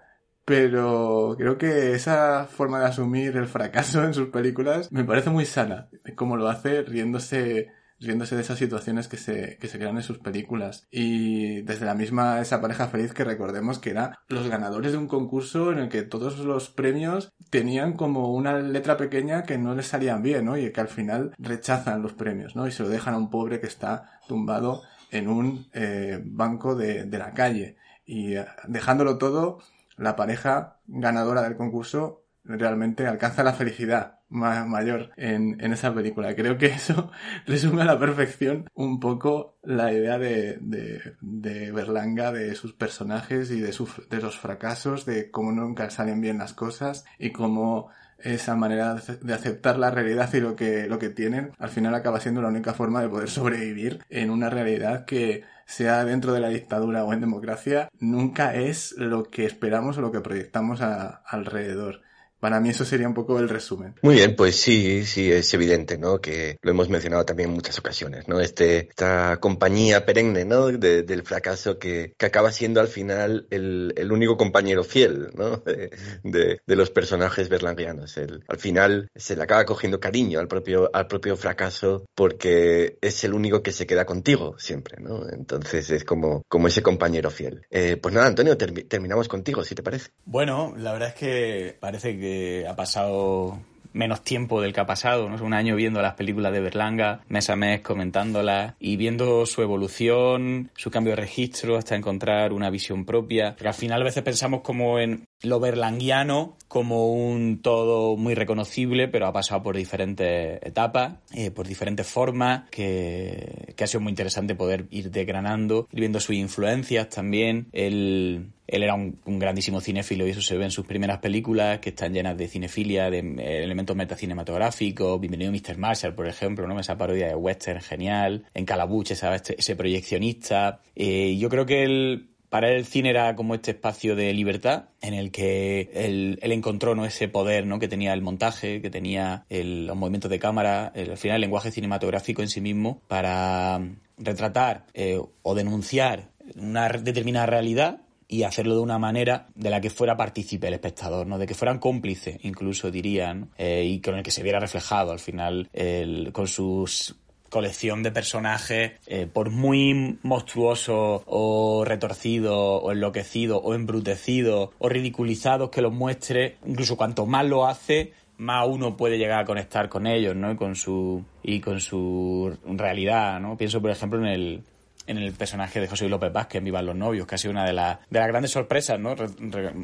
Pero creo que esa forma de asumir el fracaso <laughs> en sus películas me parece muy sana, como lo hace riéndose riéndose de esas situaciones que se, que se crean en sus películas. Y desde la misma esa pareja feliz que recordemos que era los ganadores de un concurso en el que todos los premios tenían como una letra pequeña que no les salían bien, ¿no? Y que al final rechazan los premios, ¿no? Y se lo dejan a un pobre que está tumbado en un eh, banco de, de, la calle. Y eh, dejándolo todo, la pareja ganadora del concurso realmente alcanza la felicidad más mayor en, en, esa película. Creo que eso <laughs> resume a la perfección un poco la idea de, de, de Berlanga, de sus personajes y de, sus, de los fracasos, de cómo nunca salen bien las cosas y cómo esa manera de aceptar la realidad y lo que, lo que tienen, al final acaba siendo la única forma de poder sobrevivir en una realidad que sea dentro de la dictadura o en democracia, nunca es lo que esperamos o lo que proyectamos alrededor. Para mí eso sería un poco el resumen. Muy bien, pues sí, sí, es evidente, ¿no? Que lo hemos mencionado también en muchas ocasiones, ¿no? Este, esta compañía perenne, ¿no? De, del fracaso que, que, acaba siendo al final el, el único compañero fiel, ¿no? De, de, de los personajes berlanguianos. El, al final se le acaba cogiendo cariño al propio, al propio fracaso porque es el único que se queda contigo siempre, ¿no? Entonces es como, como ese compañero fiel. Eh, pues nada, Antonio, ter terminamos contigo, si te parece. Bueno, la verdad es que parece que ha pasado menos tiempo del que ha pasado, ¿no? Un año viendo las películas de Berlanga, mes a mes comentándolas y viendo su evolución, su cambio de registro hasta encontrar una visión propia. Porque al final a veces pensamos como en lo berlanguiano como un todo muy reconocible, pero ha pasado por diferentes etapas, eh, por diferentes formas, que, que, ha sido muy interesante poder ir desgranando, ir viendo sus influencias también. Él, él era un, un, grandísimo cinéfilo y eso se ve en sus primeras películas, que están llenas de cinefilia, de eh, elementos metacinematográficos. Bienvenido Mr. Marshall, por ejemplo, ¿no? esa parodia de western genial. En Calabuche. Este, ese proyeccionista. Eh, yo creo que él para él el cine era como este espacio de libertad en el que él, él encontró ¿no? ese poder ¿no? que tenía el montaje, que tenía el, los movimientos de cámara, el, al final el lenguaje cinematográfico en sí mismo para retratar eh, o denunciar una determinada realidad y hacerlo de una manera de la que fuera partícipe el espectador, ¿no? De que fueran cómplices, incluso dirían, eh, y con el que se viera reflejado al final el, con sus colección de personajes, eh, por muy monstruoso o retorcido o enloquecido o embrutecido o ridiculizados que los muestre, incluso cuanto más lo hace, más uno puede llegar a conectar con ellos, ¿no? Y con su, y con su realidad, ¿no? Pienso, por ejemplo, en el, en el personaje de José López Vázquez Vivan los novios, que ha sido una de, las de las grandes sorpresas, ¿no? Re,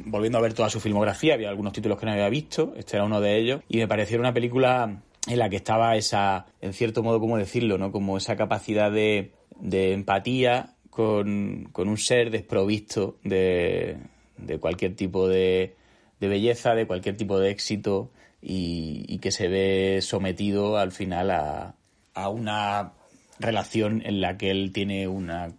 volviendo a ver toda su filmografía, había algunos títulos que no había visto, este era uno de ellos, y me pareció una película en la que estaba esa, en cierto modo, ¿cómo decirlo?, ¿no? Como esa capacidad de, de empatía con, con, un ser desprovisto de, de cualquier tipo de, de, belleza, de cualquier tipo de éxito y, y que se ve sometido al final a, a una relación en la que él tiene una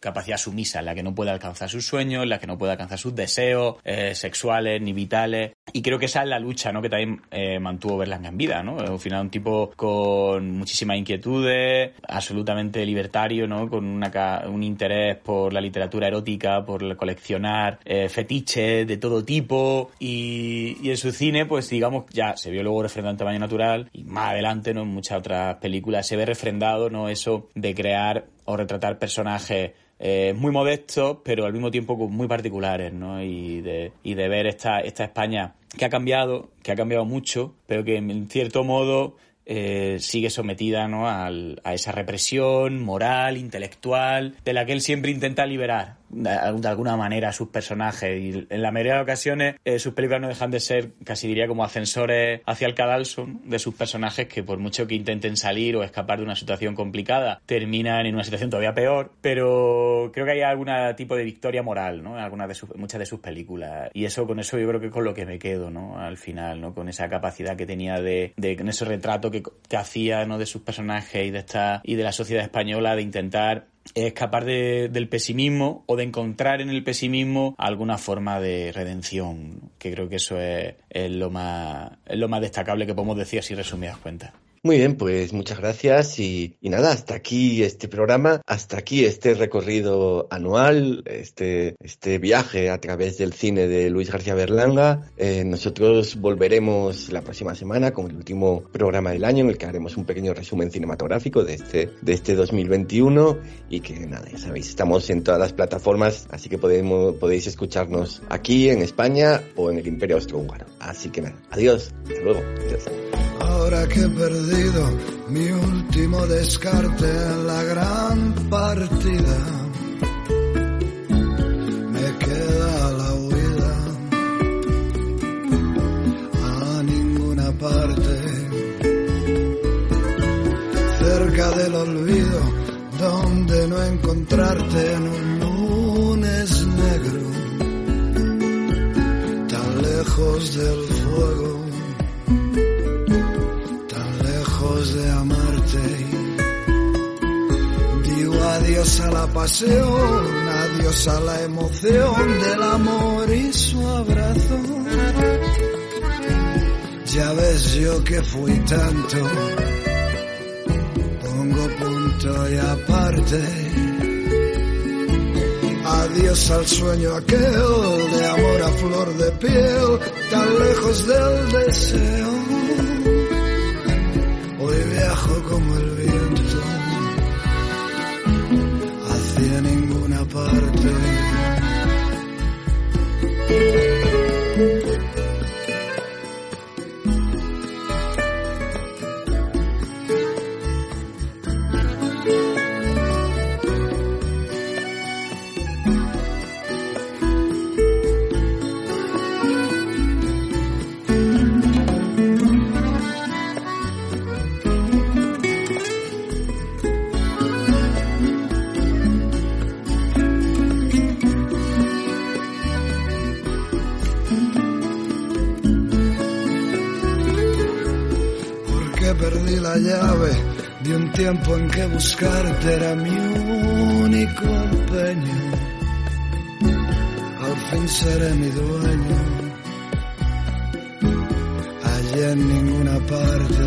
capacidad sumisa, en la que no puede alcanzar sus sueños, en la que no puede alcanzar sus deseos eh, sexuales ni vitales. Y creo que esa es la lucha ¿no? que también eh, mantuvo Berlanga en vida. ¿no? Al final un tipo con muchísimas inquietudes, absolutamente libertario, ¿no? con una, un interés por la literatura erótica, por coleccionar eh, fetiches de todo tipo. Y, y, en su cine, pues digamos, ya se vio luego refrendado en tamaño natural y más adelante ¿no? en muchas otras películas se ve refrendado ¿no? eso de crear o retratar personajes eh, muy modestos, pero al mismo tiempo muy particulares, ¿no? Y de, y de ver esta, esta España que ha cambiado, que ha cambiado mucho, pero que en cierto modo eh, sigue sometida ¿no? A esa represión moral, intelectual, de la que él siempre intenta liberar de, alguna manera a sus personajes. Y en la mayoría de ocasiones eh, sus películas no dejan de ser, casi diría, como ascensores hacia el cadalso de sus personajes que por mucho que intenten salir o escapar de una situación complicada, terminan en una situación todavía peor. Pero creo que hay algún tipo de victoria moral ¿no? en algunas de sus, muchas de sus películas. Y eso, con eso yo creo que es con lo que me quedo ¿no? al final, ¿no? con esa capacidad que tenía de, de con ese retrato que, que hacía ¿no? de sus personajes y de esta y de la sociedad española de intentar escapar de, del pesimismo o de encontrar en el pesimismo alguna forma de redención que creo que eso es, es lo más es lo más destacable que podemos decir así resumidas cuentas muy bien, pues muchas gracias y, nada, hasta aquí este programa, hasta aquí este recorrido anual, este, este viaje a través del cine de Luis García Berlanga. Eh, nosotros volveremos la próxima semana con el último programa del año en el que haremos un pequeño resumen cinematográfico de este, de este 2021 y que nada, ya sabéis, estamos en todas las plataformas, así que podemos, podéis escucharnos aquí en España o en el Imperio Austrohúngaro. Así que nada, adiós, hasta luego. Ahora que he mi último descarte en la gran partida, me queda la huida a ninguna parte, cerca del olvido, donde no encontrarte en un lunes negro, tan lejos del fuego adiós a la pasión, adiós a la emoción del amor y su abrazo. Ya ves yo que fui tanto, pongo punto y aparte. Adiós al sueño aquel de amor a flor de piel, tan lejos del deseo viajo como tiempo en que buscarte era mi único empeño. Al fin seré mi dueño, allá en ninguna parte.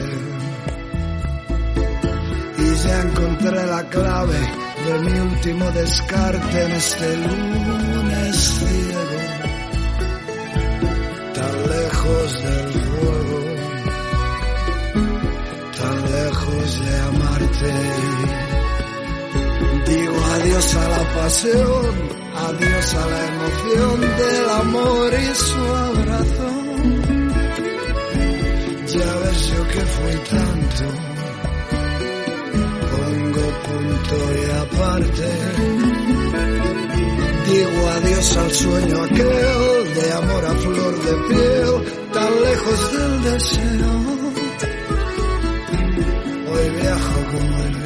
Y ya encontré la clave de mi último descarte en este lunes ciego, adiós a la pasión, adiós a la emoción del amor y su abrazo. Ya ves yo que fui tanto pongo punto y aparte. Digo adiós al sueño aquel de amor a flor de piel, tan lejos del deseo. Hoy viajo como el